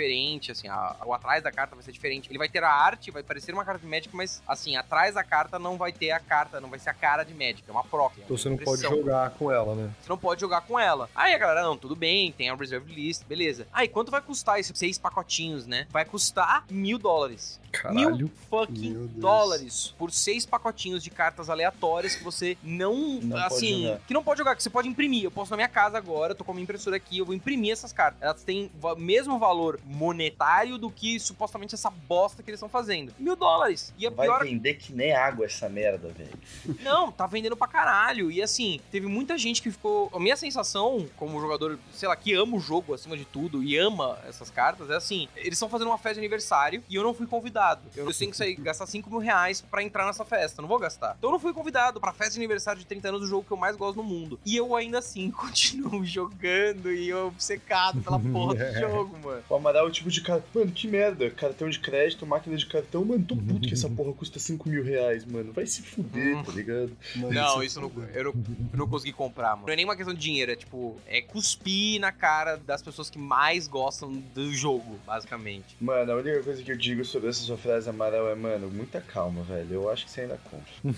assim, a- o atrás da carta vai ser diferente. Ele vai ter a arte, vai parecer uma carta de Magic, mas assim, atrás da carta não vai ter a carta, não vai ser a cara de Magic, é uma proxy. é Então você não pode jogar com ela, né? Você não pode jogar com ela. Aí a galera, não, tudo bem, tem a reserve list, beleza. Aí quanto vai custar esses seis pacotinhos, né? Vai custar mil dólares. Caralho. Mil fucking dólares por seis pacotinhos de cartas aleatórias que você não, Não pode assim, jogar. que não pode jogar, que você pode imprimir. Eu posso na minha casa agora, eu tô com a minha impressora aqui, eu vou imprimir essas cartas. Elas têm o mesmo valor monetário do que supostamente essa bosta que eles estão fazendo. Mil dólares. E a Vai pior vender que nem água essa merda, velho. <laughs> não, tá vendendo pra caralho. E assim, teve muita gente que ficou. A minha sensação, como jogador, sei lá, que ama o jogo acima de tudo e ama essas cartas, é assim: eles estão fazendo uma festa de aniversário e eu não fui convidado. Eu tenho que sair, gastar 5 mil reais pra entrar nessa festa. Não vou gastar. Então eu não fui convidado pra festa de aniversário de 30 anos do jogo que eu mais gosto no mundo. E eu ainda assim <laughs> continuo jogando e eu obcecado pela <laughs> porra do jogo, mano. O Amaral é o tipo de cara. Mano, que merda. Cartão de crédito, máquina de cartão. Mano, tô puto que essa porra custa 5 mil reais, mano. Vai se fuder, Hum. tá ligado? Mano, Não, é isso não, eu, não, eu não consegui comprar, mano. Não é nem uma questão de dinheiro, é tipo, é cuspir na cara das pessoas que mais gostam do jogo, basicamente. Mano, a única coisa que eu digo sobre essa sua frase Amaral é, mano, muita calma, velho. Eu acho que você ainda compra. <laughs>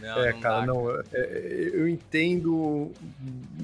Não, É, não cara, dá, não. é- é- eu entendo.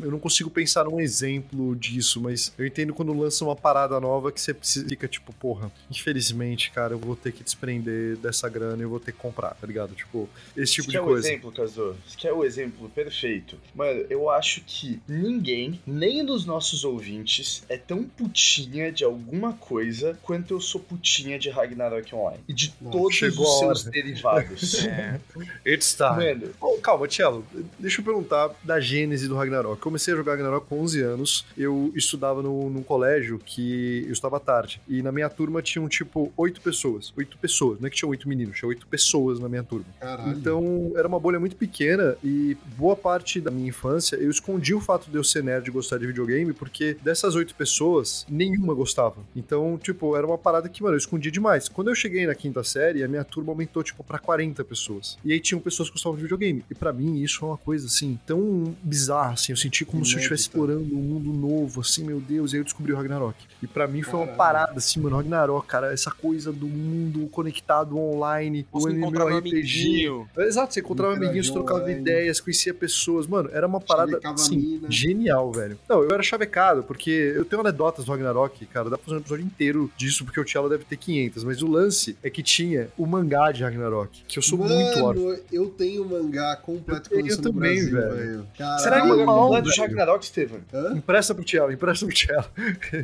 Eu não consigo pensar num exemplo disso, mas eu entendo quando lança uma parada nova que você precisa- fica tipo, porra, infelizmente, cara, eu vou ter que desprender dessa grana e eu vou ter que comprar, tá ligado? Tipo, esse tipo Você de quer o coisa. exemplo, Kazu? Você quer o exemplo perfeito? Mano, eu acho que ninguém, nem dos nossos ouvintes, é tão putinha de alguma coisa quanto eu sou putinha de Ragnarok Online. E de Nossa, todos chegou os seus derivados. <laughs> É. It's time. Mano, Oh, calma, Tchelo, deixa eu perguntar da gênese do Ragnarok. Eu comecei a jogar Ragnarok com 11 anos, eu estudava no, num colégio que eu estava à tarde, e na minha turma tinham, tipo, oito pessoas. Oito pessoas, não é que tinha oito meninos, tinha oito pessoas na minha turma. Caralho. Então, era uma bolha muito pequena e boa parte da minha infância eu escondi o fato de eu ser nerd e gostar de videogame, porque dessas oito pessoas, nenhuma gostava. Então, tipo, era uma parada que, mano, eu escondia demais. Quando eu cheguei na quinta série, a minha turma aumentou, tipo, pra 40 pessoas. E aí tinham pessoas que gostavam de videogame. E pra mim, isso é uma coisa, assim, tão bizarra, assim. Eu senti como se eu estivesse Inédita. explorando um mundo novo, assim, meu Deus. E aí eu descobri o Ragnarok. E pra mim foi uma Caralho. parada, assim, mano, Ragnarok, cara. Essa coisa do mundo conectado online, Posso o encontrar meu MMORPG. amiguinho. Exato, você encontrava Interagir amiguinhos, trocava online. ideias, conhecia pessoas. Mano, era uma parada, Chavecava assim, genial, velho. Não, eu era chavecado, porque eu tenho anedotas do Ragnarok, cara, dá pra fazer um episódio inteiro disso, porque o Tchelo deve ter 500, mas o lance é que tinha o mangá de Ragnarok, que eu sou muito órfão. Mano, eu tenho um mangá completo Eu no também, Brasil, velho. velho. Caralho. será que o Caralho, completo de velho. Ragnarok, Steven? Hã? Empresta pro Tchelo, empresta pro Tchelo.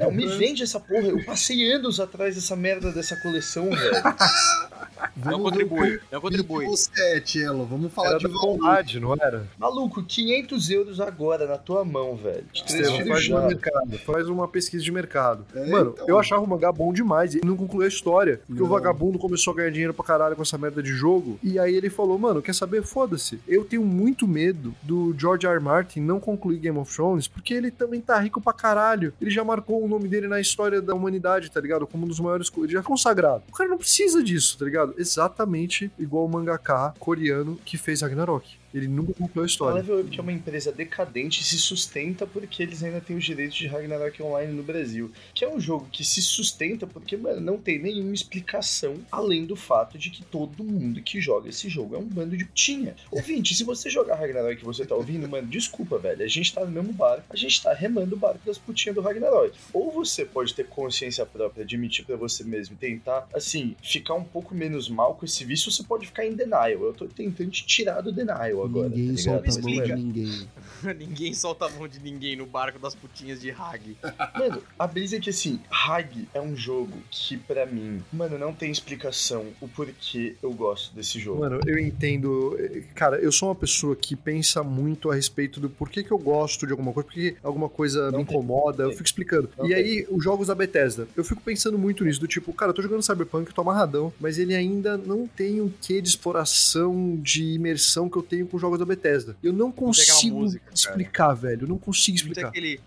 Não, me vende essa porra. Eu passei anos atrás dessa merda dessa coleção, velho. <laughs> Não Vamos ver o contribui, não contribui. você é, Tielo. Vamos falar Era de. Conrad, não era? Maluco, 500 euros agora na tua mão, velho. Estevam, faz já. um mercado, faz uma pesquisa de mercado. É, Mano, então. eu achava o mangá bom demais e não concluiu a história. Porque Não. o vagabundo começou a ganhar dinheiro pra caralho com essa merda de jogo. E aí ele falou, mano, quer saber? Foda-se. Eu tenho muito medo do George R. R. Martin não concluir Game of Thrones, porque ele também tá rico pra caralho. Ele já marcou o nome dele na história da humanidade, tá ligado? Como um dos maiores. Ele já é consagrado. O cara não precisa disso, tá ligado? Exatamente igual o mangaka coreano que fez Ragnarok. Ele nunca concluiu a A história. Level Up, que é uma empresa decadente, se sustenta porque eles ainda têm os direitos de Ragnarok Online no Brasil. Que é um jogo que se sustenta porque, mano, não tem nenhuma explicação além do fato de que todo mundo que joga esse jogo é um bando de putinha. Ouvinte, se você jogar Ragnarok e você tá ouvindo, mano, desculpa, velho. A gente tá no mesmo barco, a gente tá remando o barco das putinhas do Ragnarok. Ou você pode ter consciência própria, admitir pra você mesmo e tentar, assim, ficar um pouco menos mal com esse vício, ou você pode ficar em denial. Eu tô tentando te tirar do denial agora. Ninguém tá solta a mão de ninguém. <laughs> ninguém solta a mão de ninguém no barco das putinhas de Hag. Mano, a brisa é que assim, Hag é um jogo que pra mim, mano, não tem explicação o porquê eu gosto desse jogo. Mano, eu entendo. eh, Cara, eu sou uma pessoa que pensa muito a respeito do porquê que eu gosto de alguma coisa, porque alguma coisa Não me tem. incomoda, eu fico explicando. Não e tem. aí, os jogos da Bethesda, eu fico pensando muito nisso, do tipo, cara, eu tô jogando Cyberpunk, eu tô amarradão, mas ele ainda não tem o quê de exploração, de imersão que eu tenho com os jogos da Bethesda. Eu não consigo música, cara. explicar, velho. Eu não consigo explicar. aquele.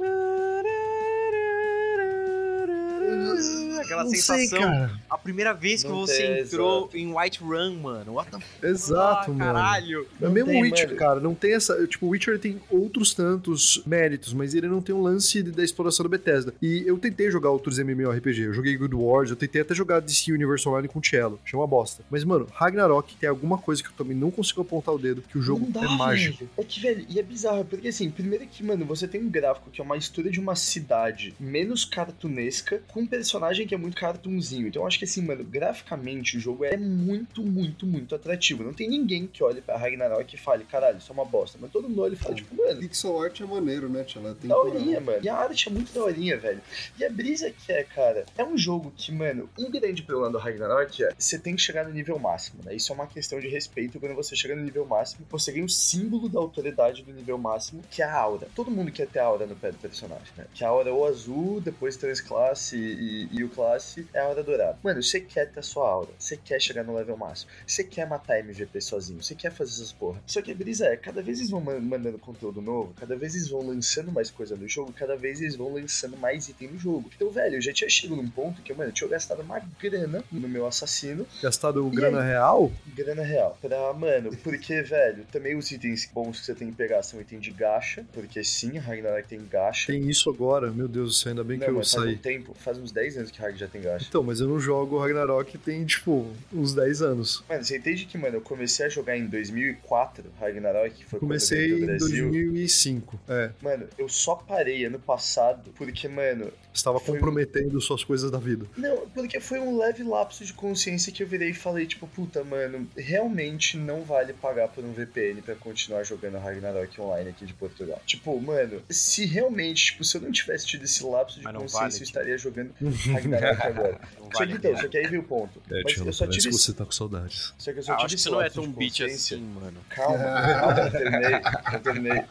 Aquela não sensação. sei, cara. A primeira vez que Não você tem, entrou em White Run, mano. What the. Exato, ah, mano. Caralho. É Não mesmo tem, Witcher, mano. cara, não tem essa. Tipo, o Witcher tem outros tantos méritos, mas ele não tem um lance da exploração da Bethesda. E eu tentei jogar outros MMORPG. Eu joguei Good Wars, eu tentei até jogar DC Universe Online com Cello. Achei uma bosta. Mas, mano, Ragnarok tem alguma coisa que eu também não consigo apontar o dedo, que o jogo dá, é mágico. velho. É que, velho, e é bizarro, porque assim, primeiro que, mano, você tem um gráfico que é uma história de uma cidade menos cartunesca, com personagem que é muito cartunzinho. Então eu acho que assim, mano, graficamente o jogo é muito, muito, muito atrativo. Não tem ninguém que olhe pra Ragnarok e fale, caralho, isso é uma bosta. Mas todo mundo olha e fala, tipo, mano, Pixel art é maneiro, né, Tia? Ela tem Daorinha, mano. E a arte é muito daorinha, velho. E a brisa que é, cara, é um jogo que, mano, um grande problema do Ragnarok é você tem que chegar no nível máximo, né? Isso é uma questão de respeito. Quando você chega no nível máximo, você ganha o símbolo da autoridade do nível máximo, que é a aura. Todo mundo quer ter a aura no pé do personagem, né? Que a aura é o azul, depois transclasse e, e o classe é a aura dourada. Mano, você quer ter a sua aura. Você quer chegar no level máximo. Você quer matar MVP sozinho. Você quer fazer essas porra. Só que a brisa é, cada vez eles vão man- mandando conteúdo novo, cada vez eles vão lançando mais coisa no jogo, cada vez eles vão lançando mais item no jogo. Então, velho, eu já tinha chegado num ponto que, mano, eu tinha gastado uma grana no meu assassino, Gastado grana real? grana real. Pra, mano, porque, velho, também os itens bons que você tem que pegar são itens de gacha, porque sim, Ragnarok tem gacha. Tem isso agora. Meu Deus ainda bem que Não, eu mas faz um saí. tempo, faz uns 10 anos que Hag já tem gacha. Então, mas eu não jogo Ragnarok tem, tipo, uns 10 anos. Mano, você entende que, mano, eu comecei a jogar em 2004 Ragnarok, que foi Comecei quando eu em vim pro Brasil. 2005. É, Mano, eu só parei ano passado porque, mano, estava Foi um- comprometendo suas coisas da vida. Não, porque foi um leve lapso de consciência que eu virei e falei, tipo, puta, mano, realmente não vale pagar por um VPN pra continuar jogando Ragnarok online aqui de Portugal. Tipo, mano, se realmente, tipo, se eu não tivesse tido esse lapso de consciência, vale, eu tipo. estaria jogando Ragnarok Só <laughs> vale que então, só que aí veio o ponto. É, Mas eu só tive esse... tá com saudades. Só que eu só Ah, tive acho que você não é tão consciência. assim, mano. Calma, <laughs> calma, eu terminei, eu terminei.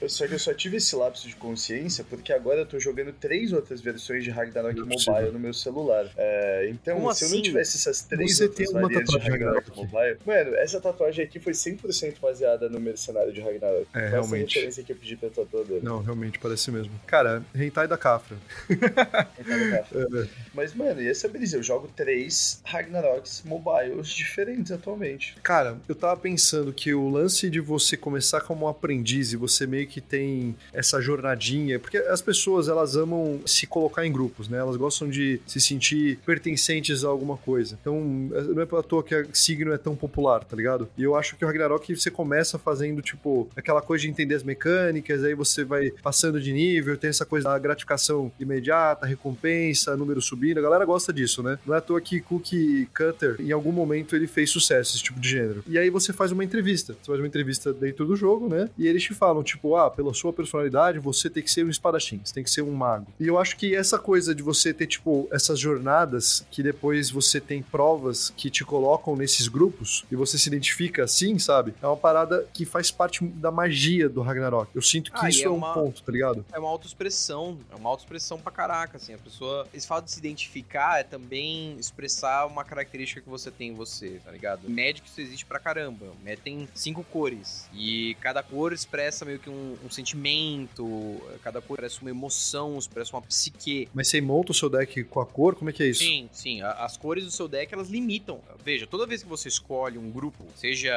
Eu, só que eu só tive esse lapso de consciência porque agora eu tô jogando três outras versões de Ragnarok Não é Mobile possível. no meu celular. É, então, Como se eu assim? não tivesse essas três Você outras tem uma variantes tatuagem de Ragnarok. Mobile... Mano, essa tatuagem aqui foi 100% baseada no mercenário de Ragnarok. É, Foi realmente. referência que eu pedi pra tatuadora. Não, realmente parece mesmo. Cara, Hentai da Cafra. <laughs> É, Mas, mano, e essa brisa? Eu jogo três Ragnaroks mobiles diferentes atualmente. Cara, eu tava pensando que o lance de você começar como um aprendiz e você meio que tem essa jornadinha, porque as pessoas elas amam se colocar em grupos, né? Elas gostam de se sentir pertencentes a alguma coisa. Então, não é à toa que a signo é tão popular, tá ligado? E eu acho que o Ragnarok você começa fazendo, tipo, aquela coisa de entender as mecânicas, aí você vai passando de nível, tem essa coisa da gratificação imediata, recompensa, número subindo. A galera gosta disso, né? Não é à toa que Cookie Cutter, em algum momento, ele fez sucesso, esse tipo de gênero. E aí você faz uma entrevista. Você faz uma entrevista dentro do jogo, né? E eles te falam, tipo, ah, pela sua personalidade, você tem que ser um espadachim, você tem que ser um mago. E eu acho que essa coisa de você ter, tipo, essas jornadas que depois você tem provas que te colocam nesses grupos e você se identifica assim, sabe? É uma parada que faz parte da magia do Ragnarok. Eu sinto que Ah, isso é é, um uma- ponto, tá ligado? É uma autoexpressão, é uma autoexpressão pra caraca, assim, a pessoa, esse fato de se identificar é também expressar uma característica que você tem em você, tá ligado? O Magic isso existe pra caramba, o Magic tem cinco cores, e cada cor expressa meio que um, um sentimento, cada cor expressa uma emoção, expressa uma psique, Mas você monta o seu deck com a cor, como é que é isso? Sim, sim. As cores do seu deck, elas limitam. Veja, toda vez que você escolhe um grupo, seja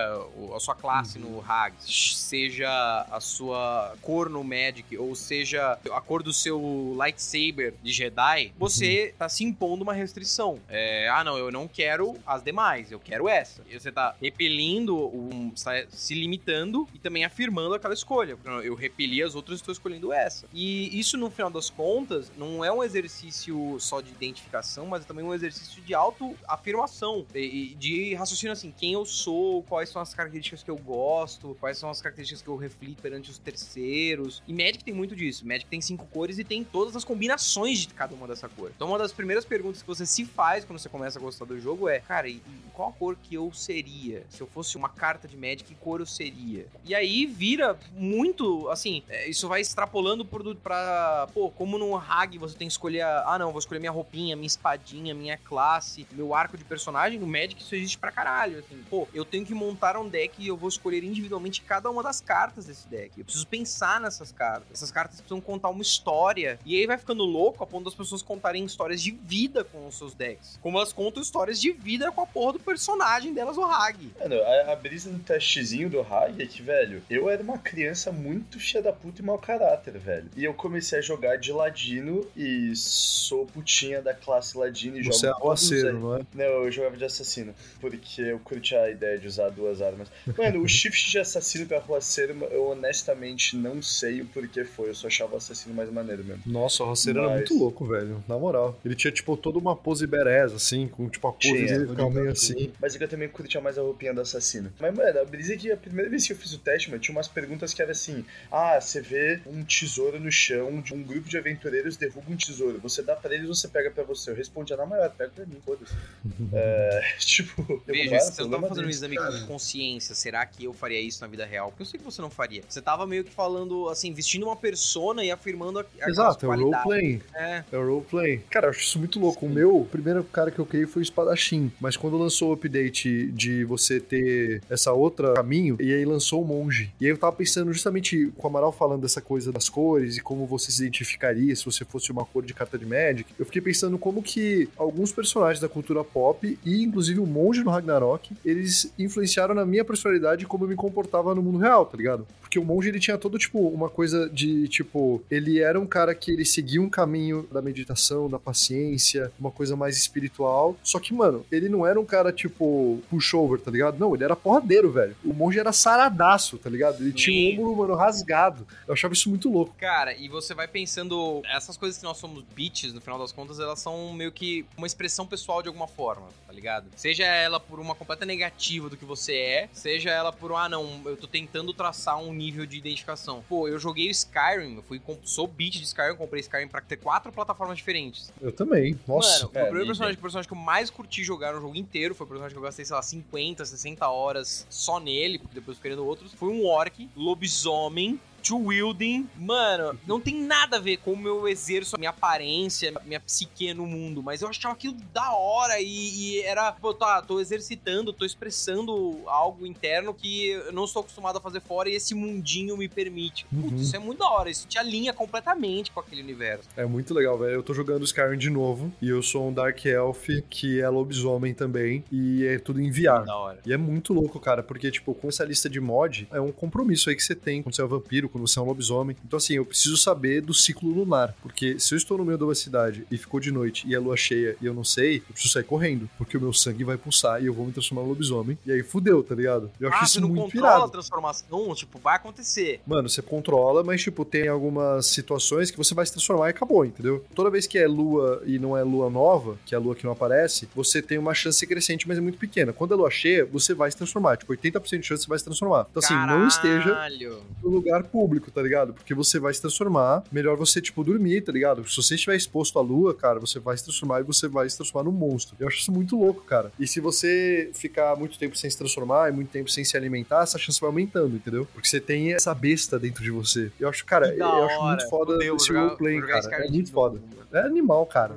a sua classe no Hag, seja a sua cor no Magic, ou seja a cor do seu lightsaber de Jedi, você tá se impondo uma restrição. É, ah, não, eu não quero as demais, eu quero essa. E você tá repelindo, um, se limitando e também afirmando aquela escolha. Não, Eu repeli as outras e estou escolhendo essa. E isso, no final das contas, não é um exercício só de identificação, mas é também um exercício de autoafirmação. E, de raciocínio assim, quem eu sou, quais são as características que eu gosto, quais são as características que eu reflito perante os terceiros. E Magic tem muito disso. Magic tem cinco cores e tem todas as combinações de cada uma cor. Então, uma das primeiras perguntas que você se faz quando você começa a gostar do jogo é, cara, e, e qual a cor que eu seria? Se eu fosse uma carta de Magic, que cor eu seria? E aí vira muito, assim, é, isso vai extrapolando por, pra, pô, como no Hag você tem que escolher, a- ah não, vou escolher minha roupinha, minha espadinha, minha classe, meu arco de personagem, no Magic isso existe pra caralho, assim, pô, eu tenho que montar um deck e eu vou escolher individualmente cada uma das cartas desse deck. Eu preciso pensar nessas cartas. Essas cartas precisam contar uma história. E aí vai ficando louco a ponto das pessoas contarem histórias de vida com os seus decks. Como elas contam histórias de vida com a porra do personagem delas, o Hag. Mano, a, a brisa do testezinho do Hag é que, velho, eu era uma criança muito filha da puta e mau caráter, velho. E eu comecei a jogar de ladino e sou putinha da classe ladino e Você é jogo todos os- arroaceiro, não é? Não, eu jogava de assassino, porque eu curti a ideia de usar duas armas. Mano, o shift de assassino pra arruaceiro, eu honestamente não sei o porquê foi. Eu só achava o assassino mais maneiro mesmo. Nossa, o Roceiro era Mas- muito louco, velho. Na moral. Ele tinha, tipo, toda uma pose berés, assim, com, tipo, a pose Tinha. dele ficava meio assim. Mas é que eu também curtia mais a roupinha do assassino. Mas, mano, a brisa é que a primeira vez que eu fiz o teste, mano, tinha umas perguntas que era assim: Ah, você vê um tesouro no chão, de um grupo de aventureiros derruba um tesouro. Você dá pra eles ou você pega pra você? Eu respondia na maior, pega pra mim, foda-se. <laughs> é, <laughs> tipo, eu Veja, se você tava fazendo um exame cara. com consciência, será que eu faria isso na vida real? Porque eu sei que você não faria. Você tava meio que falando, assim, vestindo uma persona e afirmando a, Exato, é o roleplay. É. É o roleplay. Cara, eu acho isso muito louco. O meu, o primeiro cara que eu criei foi o espadachim. Mas quando lançou o update de você ter essa outra caminho, e aí lançou o monge. E aí eu tava pensando justamente com o Amaral falando dessa coisa das cores e como você se identificaria se você fosse uma cor de carta de Magic, eu fiquei pensando como que alguns personagens da cultura pop e inclusive o monge no Ragnarok, eles influenciaram na minha personalidade e como eu me comportava no mundo real, tá ligado? Porque o monge ele tinha todo tipo uma coisa de tipo, ele era um cara que ele seguia um caminho da meditação, da paciência, uma coisa mais espiritual. Só que, mano, ele não era um cara tipo pushover, tá ligado? Não, ele era porradeiro, velho. O monge era saradaço, tá ligado? Ele tinha Sim. um ombro, mano, rasgado. Eu achava isso muito louco. Cara, e você vai pensando, essas coisas que nós somos bitches, no final das contas, elas são meio que uma expressão pessoal de alguma forma, tá ligado? Seja ela por uma completa negativa do que você é, seja ela por, ah, não, eu tô tentando traçar um nível de identificação. Pô, eu joguei o Skyrim, eu fui, sou bitch de Skyrim, comprei Skyrim pra ter quatro plataformas diferentes. Eu também. Nossa. Mano, o é, primeiro nível. personagem, o personagem que eu mais curti jogar no jogo inteiro foi o personagem que eu gastei, sei lá, 50, 60 horas só nele, porque depois eu fiquei no outros. Foi um orc, lobisomem, Two Wielding, mano, não tem nada a ver com como eu exerço a minha aparência, minha psique no mundo, mas eu achava aquilo da hora e, e era, pô, tá, tô exercitando, tô expressando algo interno que eu não estou acostumado a fazer fora e esse mundinho me permite. Putz, Uhum. isso é muito da hora, isso te alinha completamente com aquele universo. É muito legal, velho. Eu tô jogando Skyrim de novo e eu sou um Dark Elf que é lobisomem também e é tudo em VR. Da hora. E é muito louco, cara, porque, tipo, com essa lista de mod, é um compromisso aí que você tem quando você é um vampiro, quando você é um lobisomem. Então, assim, eu preciso saber do ciclo lunar, porque se eu estou no meio de uma cidade e ficou de noite e é lua cheia e eu não sei, eu preciso sair correndo, porque o meu sangue vai pulsar e eu vou me transformar em lobisomem. E aí fudeu, tá ligado? Eu acho ah, isso você não muito controla a irado. transformação, tipo, vai acontecer. Mano, você controla, mas, tipo, tem algumas situações que você vai se transformar e acabou, entendeu? Toda vez que é lua e não é lua nova, que é a lua que não aparece, você tem uma chance crescente, mas é muito pequena. Quando é lua cheia, você vai se transformar. Tipo, 80% de chance você vai se transformar. Então, assim, não esteja Caralho. no lugar público, tá ligado? Porque você vai se transformar. Melhor você, tipo, dormir, tá ligado? Se você estiver exposto à lua, cara, você vai se transformar e você vai se transformar num monstro. Eu acho isso muito louco, cara. E se você ficar muito tempo sem se transformar e muito tempo sem se alimentar, essa chance vai aumentando, entendeu? Porque você tem essa besta dentro de você. Eu acho, cara, eu acho muito foda esse roleplay, cara. É muito foda. É animal, cara.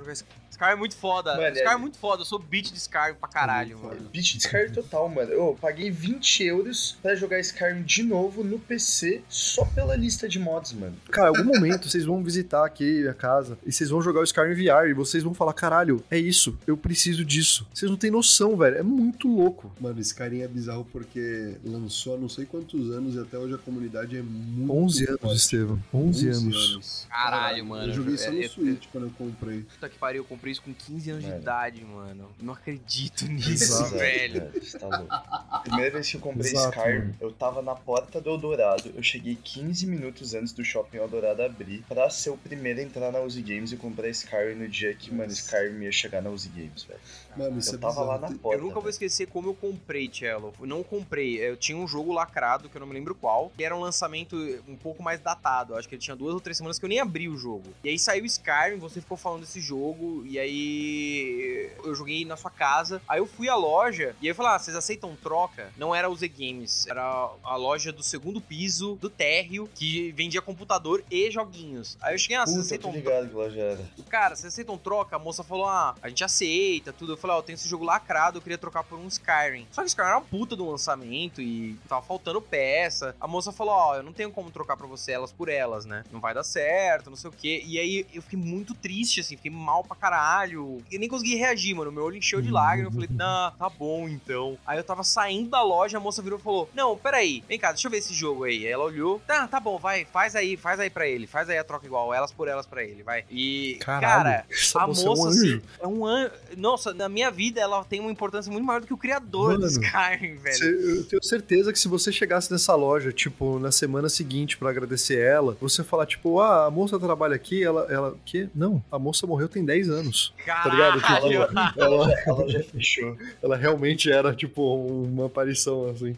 Sky é muito foda. Mano, Sky é... é- muito foda. Eu sou beat de Sky pra caralho, mano. Beat de Skyrim total, mano. Eu paguei 20 euros pra jogar Skyrim de novo no PC só pela lista de mods, mano. Cara, em algum momento vocês vão visitar aqui a casa e vocês vão jogar o Skyrim VR e vocês vão falar, caralho, é isso, eu preciso disso. Vocês não têm noção, velho. É muito louco. Mano, Skyrim é bizarro porque lançou há não sei quantos anos e até hoje a comunidade é muito 11 anos, forte. Estevam. 11 anos. Caralho, mano. Eu joguei só É- no é- Switch quando eu comprei. Puta que pariu, eu comprei isso com 15 anos de idade, mano. Não acredito <laughs> nisso, Exato. velho. Você tá louco. Primeira vez que eu comprei Exato, Skyrim, mano. eu tava na porta do Eldorado. Eu cheguei 15 minutos antes do shopping Eldorado abrir pra ser o primeiro a entrar na Uzi Games e comprar Skyrim no dia que, mano, Skyrim ia chegar na Uzi Games, velho. Mano, isso Eu é tava bizarro. lá na porta. Eu nunca vou esquecer como eu comprei, Cello. Eu não comprei. Eu tinha um jogo lacrado, que eu não me lembro qual, que era um lançamento um pouco mais datado. Acho que ele tinha duas ou três semanas que eu nem abri o jogo. E aí saiu Skyrim, você ficou falando desse jogo, e aí eu joguei na sua casa. Aí eu fui à loja, e aí eu falei, ah, vocês aceitam troca? Não era o Z Games, era a loja do segundo piso, do térreo, que vendia computador e joguinhos. Aí eu cheguei, ah, vocês Puta, tô aceitam ligado que lá já era. cara, vocês aceitam troca? A moça falou, ah, a gente aceita, tudo. Eu falei, ó, eu tenho esse jogo lacrado, eu queria trocar por um Skyrim. Só que Skyrim era uma puta do lançamento e tava faltando peça. A moça falou, ó, eu não tenho como trocar pra você elas por elas, né? Não vai dar certo, não sei o quê. E aí eu fiquei muito triste, assim, fiquei mal pra caralho. Eu nem consegui reagir, mano. Meu olho encheu de lágrimas. Eu falei, não, tá bom então. Aí eu tava saindo da loja, a moça virou e falou, não, peraí, vem cá, deixa eu ver esse jogo aí. Aí ela olhou, tá, tá bom, vai, faz aí, faz aí pra ele, faz aí a troca igual, elas por elas pra ele, vai. E, cara, essa a moça é um assim, anjo. é um anjo. Nossa, na minha vida ela tem uma importância muito maior do que o criador do Mano, Skyrim, velho. Cê- eu tenho certeza que se você chegasse nessa loja, tipo, na semana seguinte pra agradecer ela, você falar, tipo, ah, a moça trabalha aqui, ela, ela, que? Não, a moça morreu tem 10 anos. tá ligado? Caralho. Tipo, ela, loja, a loja fechou. ela realmente era, tipo, uma aparição, assim.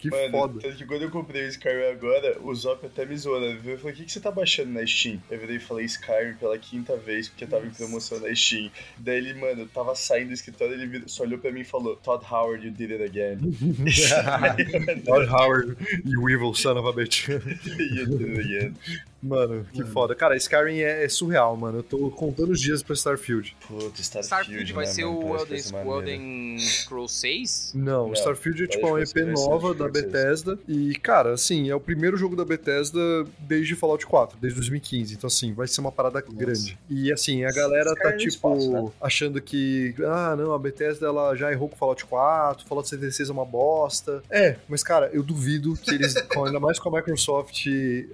Que Mano, foda. tanto que quando eu comprei o Skyrim agora, o Zop até me zoou, né? Eu falei, o que, que você tá baixando na Steam? Eu virei e falei Skyrim pela quinta vez, porque tava em promoção na Steam. Daí ele, mano, eu tava saindo do escritório, ele só olhou pra mim e falou, Todd Howard, you did it again. <laughs> <laughs> Todd Howard, you evil son of a bitch. <laughs> you did it again. Mano, que Mano. foda. Cara, Skyrim é, é surreal, mano. Eu tô contando os dias pra Starfield. Puta, Starfield, Starfield vai né, ser mano? o Elden, que vai ser o maneiro. Elden Scrolls 6? Não, Não, Starfield é tipo uma EP nova da. Bethesda. E, cara, assim, é o primeiro jogo da Bethesda desde Fallout 4, desde 2015. Então, assim, vai ser uma parada grande. E, assim, a galera tá, Skyrim no tipo, espaço, né? achando que, ah, não, a Bethesda ela já errou com Fallout 4, Fallout 76 é uma bosta. É, mas, cara, eu duvido que eles, ainda mais com a Microsoft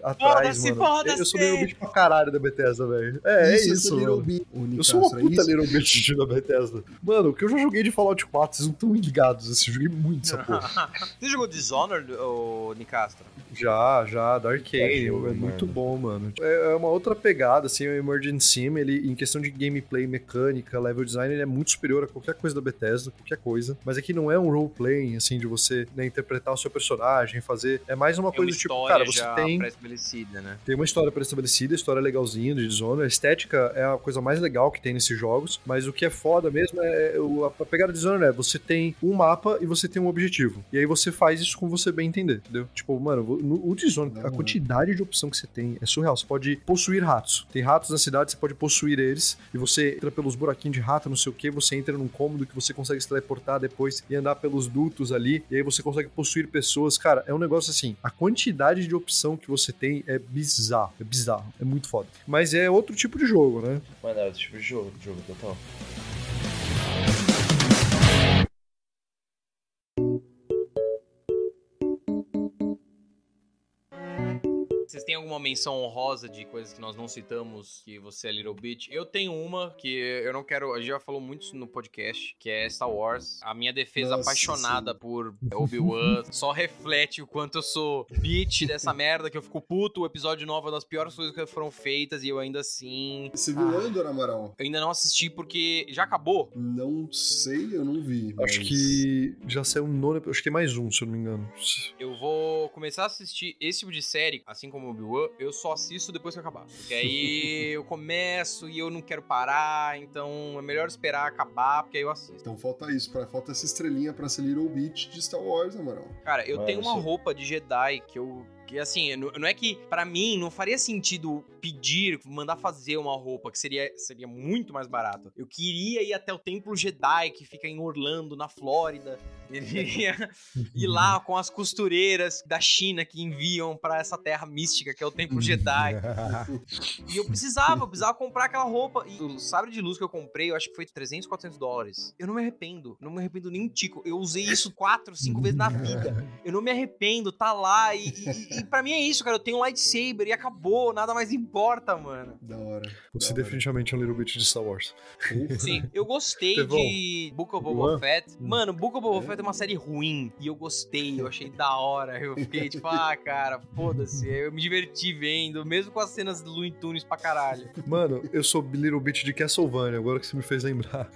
atrás, Foda-se, mano. Foda-se! Eu sou meio bicho pra caralho da Bethesda, velho. É, é ser isso, Little mano. Eu sou uma é puta isso? Little Bitch <laughs> da Bethesda. Mano, o que eu já joguei de Fallout 4, vocês não estão ligados. Assim, eu joguei muito essa porra. <laughs> Você jogou Dishonored, ô Nicastro? já, já, da Arcane. É É, muito mano. bom, mano. É, é uma outra pegada, assim, o Emergent Sim, ele, em questão de gameplay, mecânica, level design, ele é muito superior a qualquer coisa da Bethesda, qualquer coisa. Mas aqui não é um role-playing, assim, de você né, interpretar o seu personagem, fazer. É mais uma Tem uma coisa tipo, cara, você já tem. né? Tem uma história pré-estabelecida, história legalzinha de Dishonored. A estética é a coisa mais legal que tem nesses jogos, mas o que é foda mesmo é o- a pegada de Dishonored é você tem um mapa e você tem um objetivo. E aí você faz isso como você bem entender, entendeu? Tipo, mano, no, o Dishonored, a Não, quantidade de opção que você tem é surreal. Você pode possuir ratos. Tem ratos na cidade, você pode possuir eles e você entra pelos buraquinhos de rato, não sei o que, você entra num cômodo que você consegue se teleportar depois e andar pelos dutos ali, e aí você consegue possuir pessoas. Cara, é um negócio assim, a quantidade de opção que você tem é bizarro, é bizarro, é muito foda. Mas é outro tipo de jogo, né? Mano, é outro tipo de jogo, jogo total. Vocês têm alguma menção honrosa de coisas que nós não citamos que você é Little Bit? Eu tenho uma que eu não quero. A gente já falou muito no podcast, que é Star Wars. A minha defesa Nossa, apaixonada por Obi-Wan <laughs> só reflete o quanto eu sou bitch dessa merda, que eu fico puto. O episódio 9 é uma das piores coisas que foram feitas e eu ainda assim. Você viu Ah. Andor, Amaral? Eu ainda não assisti porque já acabou. Não sei, eu não vi. Acho mas- que já saiu um nono, acho que tem mais um, se eu não me engano. Eu vou começar a assistir esse tipo de série, assim como Obi-Wan, eu só assisto depois que acabar. Porque aí eu começo e eu não quero parar, então é melhor esperar acabar, porque aí eu assisto. Então falta isso, pra, falta essa estrelinha pra ser Little Beat de Star Wars, Amaral. Cara, eu Mano, tenho uma roupa de Jedi que eu. Que assim, não é que pra mim não faria sentido pedir, mandar fazer uma roupa que seria, seria muito mais barato. Eu queria ir até o Templo Jedi que fica em Orlando, na Flórida. Queria <laughs> ir lá com as costureiras da China que enviam pra essa terra mística que é o Templo Jedi. E eu precisava, eu precisava comprar aquela roupa. E o sabre de luz que eu comprei, eu acho que foi 300, 400 dólares. Eu não me arrependo. Não me arrependo nem um tico. Eu usei isso quatro, cinco vezes na vida. Eu não me arrependo, tá lá. E, e, e pra mim é isso, cara. Eu tenho um lightsaber e acabou. Nada mais importa, mano. Da hora. Você Da hora. definitivamente é um Little Bit de Star Wars. Sim, eu gostei de Book of Boba? Fett. Mano, Book of Boba Fett é uma série ruim. E eu gostei, eu achei da hora. Eu fiquei tipo, ah, cara, foda-se. Eu me diverti vendo, mesmo com as cenas do Looney Tunes pra caralho. Mano, eu sou Little Bit de Castlevania, agora que você me fez lembrar.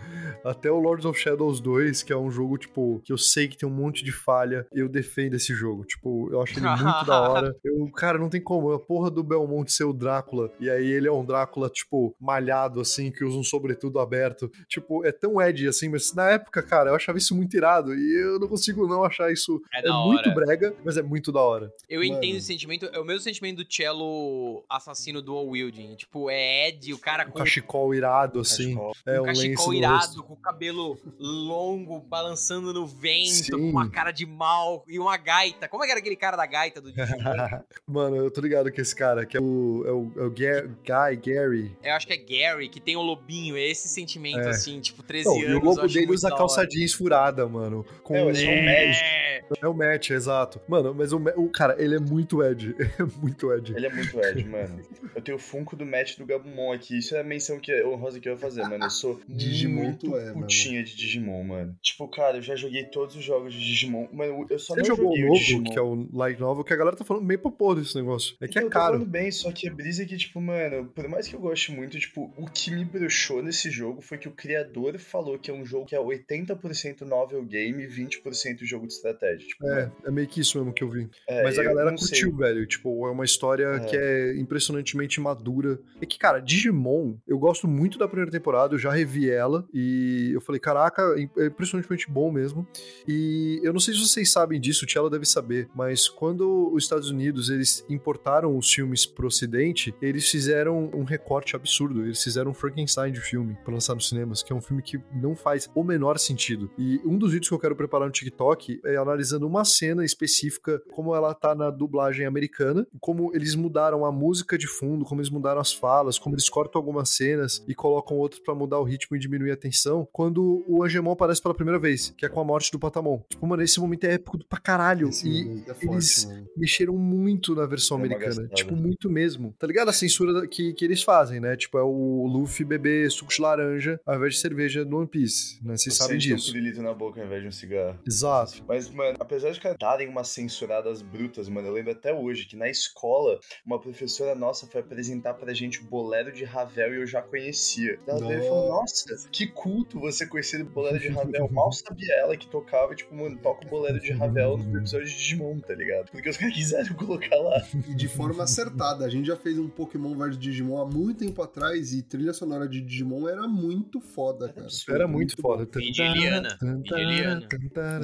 Até o Lords of Shadows 2, que é um jogo, tipo, que eu sei que tem um monte de falha, eu defendo esse jogo. Tipo, eu acho ele muito da hora. <laughs> <laughs> Eu, cara, não tem como. A porra do Belmont ser o Drácula, e aí ele é um Drácula, tipo, malhado, assim, que usa um sobretudo aberto. Tipo, é tão Ed, assim, mas na época, cara, eu achava isso muito irado, e eu não consigo não achar isso... É É, muito hora. brega, mas é muito da hora. Eu Mano. entendo esse sentimento. É o mesmo sentimento do cello assassino do Wielding. Tipo, é Ed, o cara Um com cachecol irado, assim. Cachecol. É, um um lenço cachecol irado, rosto. com o cabelo longo, balançando no vento, Sim. com uma cara de mal e uma gaita. Como é que era aquele cara da gaita do? <laughs> <laughs> Mano, eu tô ligado que esse cara, que é o, é o, é o Ga- Guy, Gary, Eu acho que é Gary, que tem o lobinho. É esse sentimento, É. assim, tipo, 13 Não, anos. e o lobo dele usa calça jeans furada, mano. Com É, é um médico. É. É o match, exato. Mano, mas o, o cara, ele é muito Ed. É muito Ed. Ele é muito Ed, mano. Eu tenho o Funko do match do Gabumon aqui. Isso é a menção que é honrosa que eu ia fazer, mano. Eu sou <laughs> Digimon muito é, putinha de Digimon, mano. Tipo, cara, eu já joguei todos os jogos de Digimon. Mano, eu só Você não jogou o joguei novo, Digimon. que é o Light Novel, que a galera tá falando meio popô desse negócio. É que Então, é eu tô caro. falando bem, só que a brisa é que, tipo, mano, por mais que eu goste muito, tipo, o que me bruxou nesse jogo foi que o criador falou que é um jogo que é 80% novel game e 20% jogo de estratégia. Tipo, É, é meio que isso mesmo que eu vi. é, Mas a galera não sei. curtiu, velho. Tipo, é uma história É. que é impressionantemente madura. É que, cara, Digimon, eu gosto muito da primeira temporada, eu já revi ela e eu falei, caraca, é impressionantemente bom mesmo. E eu não sei se vocês sabem disso, o Tchela deve saber, mas quando os Estados Estados Unidos eles importaram os filmes pro ocidente, eles fizeram um recorte absurdo. Eles fizeram um Frankenstein de filme pra lançar nos cinemas, que é um filme que não faz o menor sentido. E um dos vídeos que eu quero preparar no TikTok é analisando uma cena específica, como ela tá na dublagem americana, como eles mudaram a música de fundo, como eles mudaram as falas, como eles cortam algumas cenas e colocam outras pra mudar o ritmo e diminuir a tensão, quando o Angemon aparece pela primeira vez, que é com a morte do Patamon. Tipo, mano, esse momento é épico pra caralho. Esse e é forte, eles mano. mexeram muito na versão É americana. gastada. Tipo, muito mesmo. Tá ligado? A censura que, que eles fazem, né? Tipo, é o Luffy beber suco de laranja ao invés de cerveja no One Piece, né? Vocês sabem um disso. pirulito na boca ao invés de um cigarro. Exato. Mas, mano, apesar de darem umas censuradas brutas, mano, eu lembro até hoje que na escola, uma professora nossa foi apresentar pra gente o bolero de Ravel e eu já conhecia. Ela veio e falou, nossa, que culto você conhecer o bolero de Ravel. Mal sabia ela que tocava, tipo, mano, toca o bolero de Ravel no episódio de Digimon, tá ligado? Porque os caras quiseram colocar lá. E de forma acertada. A gente já fez um Pokémon vs Digimon há muito tempo atrás e trilha sonora de Digimon era muito foda, cara. Era muito foda. Vigiliana. Vigiliana.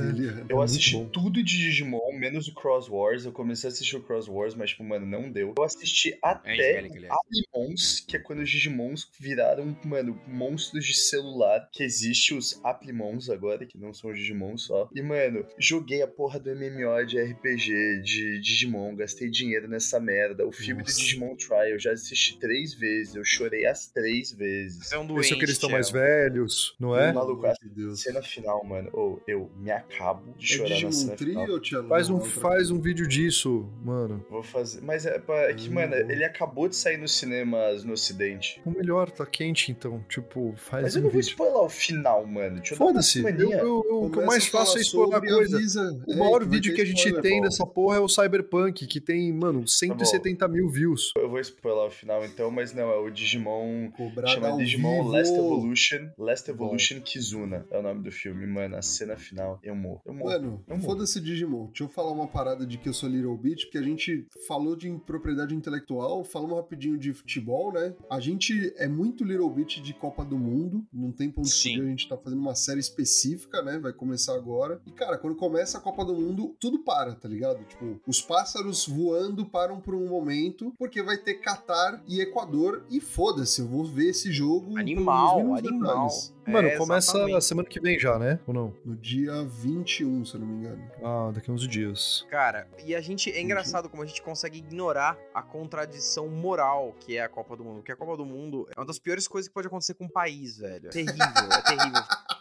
Ele- Eu muito assisti bom. tudo de Digimon, menos o Cross Wars. Eu comecei a assistir o Cross Wars, mas, tipo, mano, não deu. Eu assisti até Angélica, aliás. Aplimons, que é quando os Digimons viraram, mano, monstros de celular. Que existe os Aplimons agora, que não são os Digimon só. E, mano, joguei a porra do MMO de RPG de Digimon, gastei dinheiro nessa merda. O filme Nossa. do Digimon Trial eu já assisti três vezes, eu chorei as três vezes. É um doente. Esse é que eles estão mais Thiago. velhos, não é? Maluco, de Deus. Cena final, mano. Ou eu me acabo de É chorar na Digimon cena Tree final. Tiano? Faz um, faz um vídeo disso, mano. Vou fazer. Mas é, é que, Hum, mano, ele acabou de sair nos cinemas no Ocidente. O melhor, tá quente, então. Tipo, faz Mas eu um não vou vídeo. spoiler o final, mano. Eu Foda-se. Eu, eu- eu- o que eu mais a faço é explorar sobre, coisa. avisa. O É, maior vai vídeo ter que a gente spoiler, tem dessa porra é o Cyberpunk, que tem, mano, 170 mil views. Eu vou spoiler o final então, mas não, é o Digimon. Cobrar Chama ao Digimon vivo. Last Evolution. Last Bom. Evolution Kizuna é o nome do filme, mano. A cena final, eu morro. Eu morro. Mano, Eu morro. foda-se Digimon. Deixa eu falar uma parada de que eu sou Little Bit, porque a gente falou de propriedade intelectual, falamos rapidinho de futebol, né? A gente é muito Little Bit de Copa do Mundo, num tempo onde Sim. a gente tá fazendo uma série específica, né? Vai começar agora. E, cara, quando começa a Copa do Mundo, tudo para, tá ligado? Tipo, os pássaros voando param por um momento, porque vai ter Catar e Equador, e foda-se, eu vou ver esse jogo. Animal, animal. detalhes. Mano, É, começa exatamente. a semana que vem já, né? Ou não? No dia 21, se eu não me engano. Ah, daqui a uns dias. Cara, e a gente. É engraçado como a gente consegue ignorar a contradição moral que é a Copa do Mundo. Porque a Copa do Mundo é uma das piores coisas que pode acontecer com um país, velho. É terrível, é terrível. <laughs>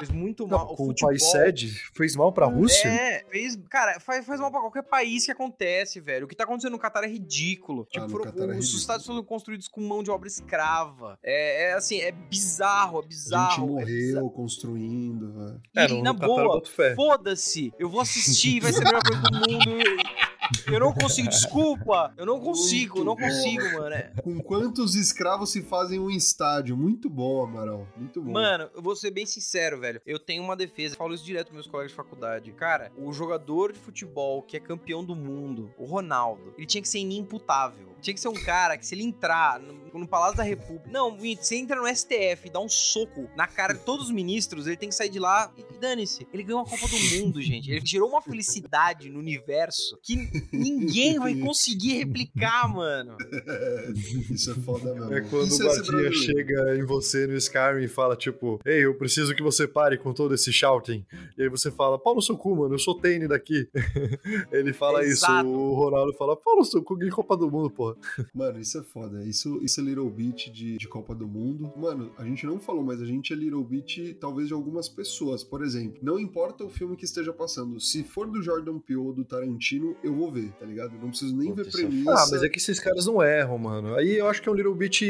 Fez muito mal. Não, o com o futebol, país sede, fez mal pra Rússia? É, fez. Cara, faz, faz mal pra qualquer país que acontece, velho. O que tá acontecendo no Catar é ridículo. Ah, Tipo, no foram- Catar é os ridículo. estádios foram construídos com mão de obra escrava. É, é assim, é bizarro, é A gente bizarro. é bizarro. morreu construindo, velho. É, E, na boa, foda-se. Eu vou assistir, vai ser a melhor coisa do mundo. <laughs> Eu não consigo, desculpa. Eu não consigo, não Muito bom. consigo, mano. É- Com quantos escravos se fazem um estádio? Muito bom, Amaral. Muito bom. Mano, eu vou ser bem sincero, velho. Eu tenho uma defesa, falo isso direto pros meus colegas de faculdade. Cara, o jogador de futebol que é campeão do mundo, o Ronaldo, ele tinha que ser inimputável. Tinha que ser um cara que se ele entrar no, no Palácio da República. Não, você entra no STF e dá um soco na cara de todos os ministros, ele tem que sair de lá e, e dane-se. Ele ganhou a Copa do Mundo, <laughs> gente. Ele gerou uma felicidade no universo que ninguém vai <laughs> conseguir replicar, mano. <laughs> Isso é foda mesmo. É quando Isso o é guardinha brasileiro. chega em você no Skyrim e fala, tipo, ei, eu preciso que você pare com todo esse shouting. E aí você fala, pau no seu cu, mano, eu sou Tane daqui. <laughs> Ele fala Exato. isso, o Ronaldo fala, pau no seu cu, ganhei Copa do Mundo, porra. Mano, isso é foda. Isso, isso é Little Bit de, de Copa do Mundo. Mano, a gente não falou, mas a gente é Little Bit talvez de algumas pessoas. Por exemplo, não importa o filme que esteja passando. Se for do Jordan Peele ou do Tarantino, eu vou ver, tá ligado? Eu não preciso nem Puta, ver é premissa. Ah, mas é que esses caras não erram, mano. Aí eu acho que é um little bit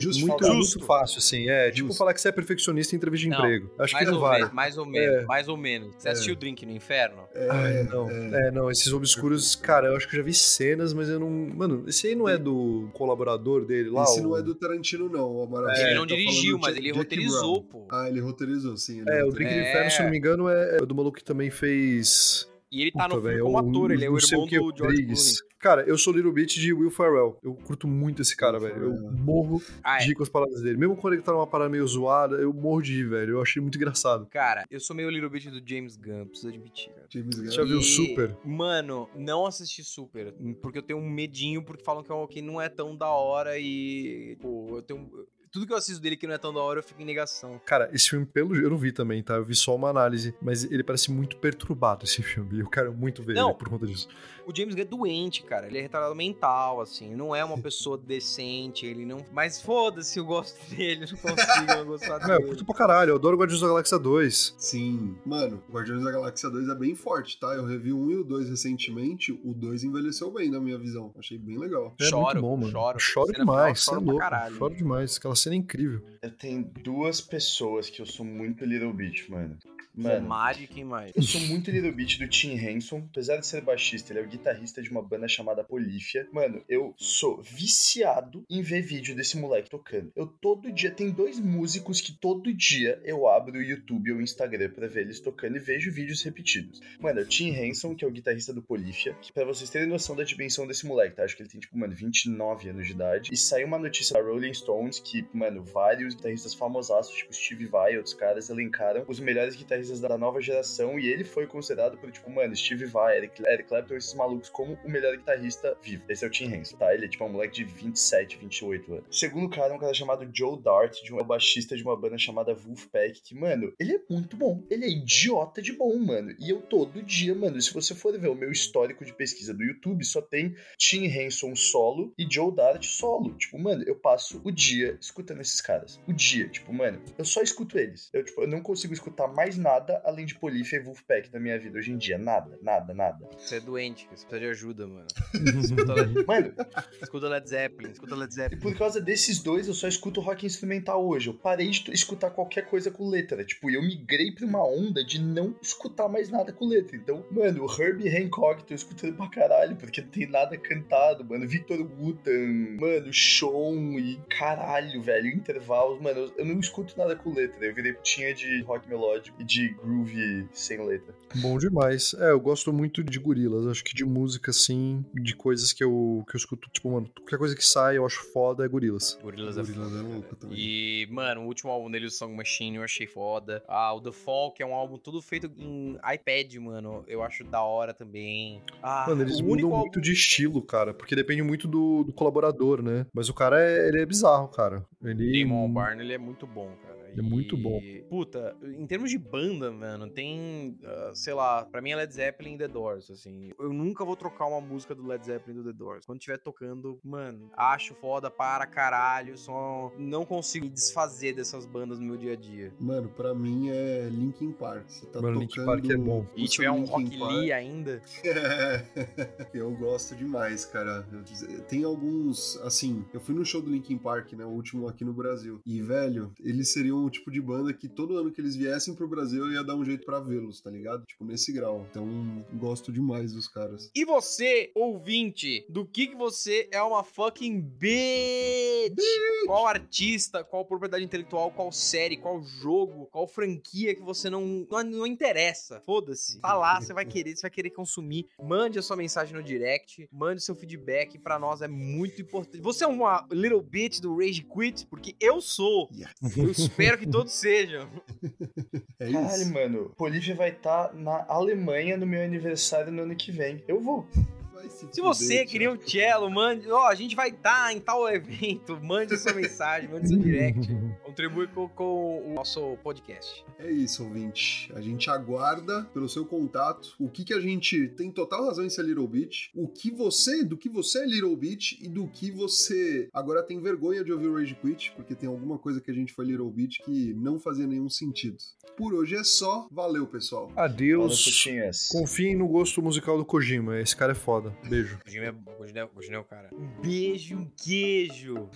Justo, muito, muito fácil, assim. É, tipo Justo. falar que você é perfeccionista em entrevista de Não, emprego. Acho que mais, não ou vale. menos, mais ou menos, É. mais ou menos. Você assistiu Drink no Inferno? Ai, não. É. não, esses obscuros, cara, eu acho que eu já vi cenas, mas eu não. Mano, esse aí não é do colaborador dele lá? Esse o- não é do Tarantino, não, Amaral. ele Você não tá dirigiu, mas ele Jack roteirizou, Brown. pô. Ah, ele roteirizou, sim. ele É, o. Drink É. Inferno, se eu não me engano, é é do maluco que também fez. E ele tá Puta, no filme velho, como ator, ele é o irmão que do George Rodrigues. Clooney. Cara, eu sou Little Bit de Will Ferrell. Eu curto muito esse cara, velho. Eu morro Ah, de é. rir com as palavras dele. Mesmo quando ele tá numa parada meio zoada, eu morro de rir, velho. Eu achei muito engraçado. Cara, eu sou meio Little Bit do James Gunn, preciso admitir, cara. James Gunn. Já viu E, Super? Mano, não assisti Super, porque eu tenho um medinho, porque falam que é um que não é tão da hora e. Pô, eu tenho. Tudo que eu assisto dele que não é tão da hora, eu fico em negação. Cara, esse filme, pelo eu não vi também, tá? Eu vi só uma análise, mas ele parece muito perturbado, esse filme. E eu quero muito ver Não. ele por conta disso. O James Gunn é doente, cara. Ele é retardado mental, assim. Não é uma pessoa <laughs> decente, ele não. Mas foda-se, eu gosto <laughs> dele, eu não consigo não gostar É, eu dele. curto pra caralho, eu adoro Guardiões da Galáxia 2. Sim. Mano, Guardiões da Galáxia 2 é bem forte, tá? Eu revi o 1 e o 2 recentemente. O 2 envelheceu bem, na minha visão. Achei bem legal. É Choro, muito bom, mano. choro. Eu choro Cena final, demais, choro é louco. caralho. Choro demais, aquela cena incrível. Eu tenho duas pessoas que eu sou muito Little Bit, mano. O Mano, Mari, quem mais? eu sou muito Little Bit do Tim Henson. Apesar de ser baixista, ele é o guitarrista de uma banda chamada Polífia. Mano, eu sou viciado em ver vídeo desse moleque tocando. Eu todo dia, tem dois músicos que todo dia eu abro o YouTube ou o Instagram pra ver eles tocando e vejo vídeos repetidos. Mano, é o Tim Henson, que é o guitarrista do Polífia, que pra vocês terem noção da dimensão desse moleque, tá? Acho que ele tem, tipo, mano, 29 anos de idade. E saiu uma notícia da Rolling Stones que, mano, vários guitarristas famosaços, tipo Steve Vai e outros caras, elencaram os melhores guitarristas da nova geração e ele foi considerado por, tipo, mano, Steve Vai, Eric, Eric Clapton, esses malucos, como o melhor guitarrista vivo. Esse é o Tim Henson, tá? Ele é, tipo, um moleque de 27, 28 anos. Segundo cara é um cara chamado Joe Dart, de um, é o baixista de uma banda chamada Wolfpack, que, mano, ele é muito bom. Ele é idiota de bom, mano. E eu todo dia, mano, se você for ver o meu histórico de pesquisa do YouTube, só tem Tim Henson solo e Joe Dart solo. Tipo, mano, eu passo o dia escutando esses caras. O dia, tipo, mano, eu só escuto eles. Eu, tipo, eu não consigo escutar mais nada além de Polifia e Wolfpack na minha vida hoje em dia. Nada, nada, nada. Você é doente, você precisa de ajuda, mano. Escuta Led, Mano, escuta Led Zeppelin, escuta Led e Zeppelin. por causa desses dois, eu só escuto rock instrumental hoje. Eu parei de escutar qualquer coisa com letra. Tipo, eu migrei pra uma onda de não escutar mais nada com letra. Então, mano, o Herbie Hancock tô escutando pra caralho, porque não tem nada cantado, mano. Victor Wooten, mano, Sean e caralho, velho, intervalos. Mano, eu- eu não escuto nada com letra. Eu virei putinha de rock melódico e de groove sem letra. Bom demais. É, eu gosto muito de gorilas. Acho que de música, assim, de coisas que eu, que eu escuto, tipo, mano, qualquer coisa que sai eu acho foda é gorilas. Gorilas é Gorillaz foda, é louco também. E, mano, o último álbum dele, o Song Machine, eu achei foda. Ah, o The Fall, que é um álbum todo feito em iPad, mano. Eu acho da hora também. Ah, Mano, eles o mudam único muito álbum... de estilo, cara, porque depende muito do, do colaborador, né? Mas o cara, é, ele é bizarro, cara. Ele... Damon Albarn, ele é muito bom, cara. É muito bom. Puta, em termos de banda, mano, tem, ah, sei lá, pra mim é Led Zeppelin e The Doors, assim. Eu nunca vou trocar uma música do Led Zeppelin e do The Doors. Quando estiver tocando, mano, acho foda para caralho, só não consigo me desfazer dessas bandas no meu dia a dia. Mano, pra mim é Linkin Park. Você tá Mano, tocando... Linkin Park é bom. E tiver um Rock Park- Lee ainda, <laughs> eu gosto demais, cara. Tem alguns, assim, eu fui no show do Linkin Park, né, o último aqui no Brasil. E, velho, eles seriam o tipo de banda que todo ano que eles viessem pro Brasil eu ia dar um jeito pra vê-los, tá ligado? Tipo, nesse grau. Então, gosto demais dos caras. E você, ouvinte, do que que você é uma fucking bitch? Qual artista, qual propriedade intelectual, qual série, qual jogo, qual franquia que você não não, não interessa? Foda-se. Tá lá, você vai querer, você vai querer consumir. Mande a sua mensagem no direct, mande seu feedback, pra nós é muito importante. Você é uma little bitch do Rage Quit? Porque eu sou. Yes. Eu espero <laughs> que todos sejam. É Caralho, isso. mano, Polívia vai estar na Alemanha no meu aniversário no ano que vem. Eu vou. Se Se você queria um cello, mande. Ó, a gente vai estar em tal evento. Mande sua mensagem, mande seu direct. <laughs> Contribui com, com o nosso podcast. É isso, ouvinte. A gente aguarda pelo seu contato. O que que a gente tem total razão em ser Little Bit. O que você, do que você é Little Bit e do que você agora tem vergonha de ouvir o Rage Quit, porque tem alguma coisa que a gente foi Little Bit que não fazia nenhum sentido. Por hoje é só. Valeu, pessoal. Adeus. Confiem no gosto musical do Kojima. Esse cara é foda. Beijo. O Jimmy é, o Jimmy é, o Jimmy é o cara. Um beijo, um queijo.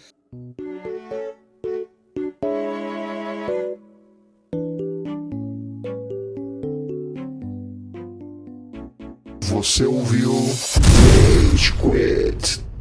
Você ouviu Rage Quit.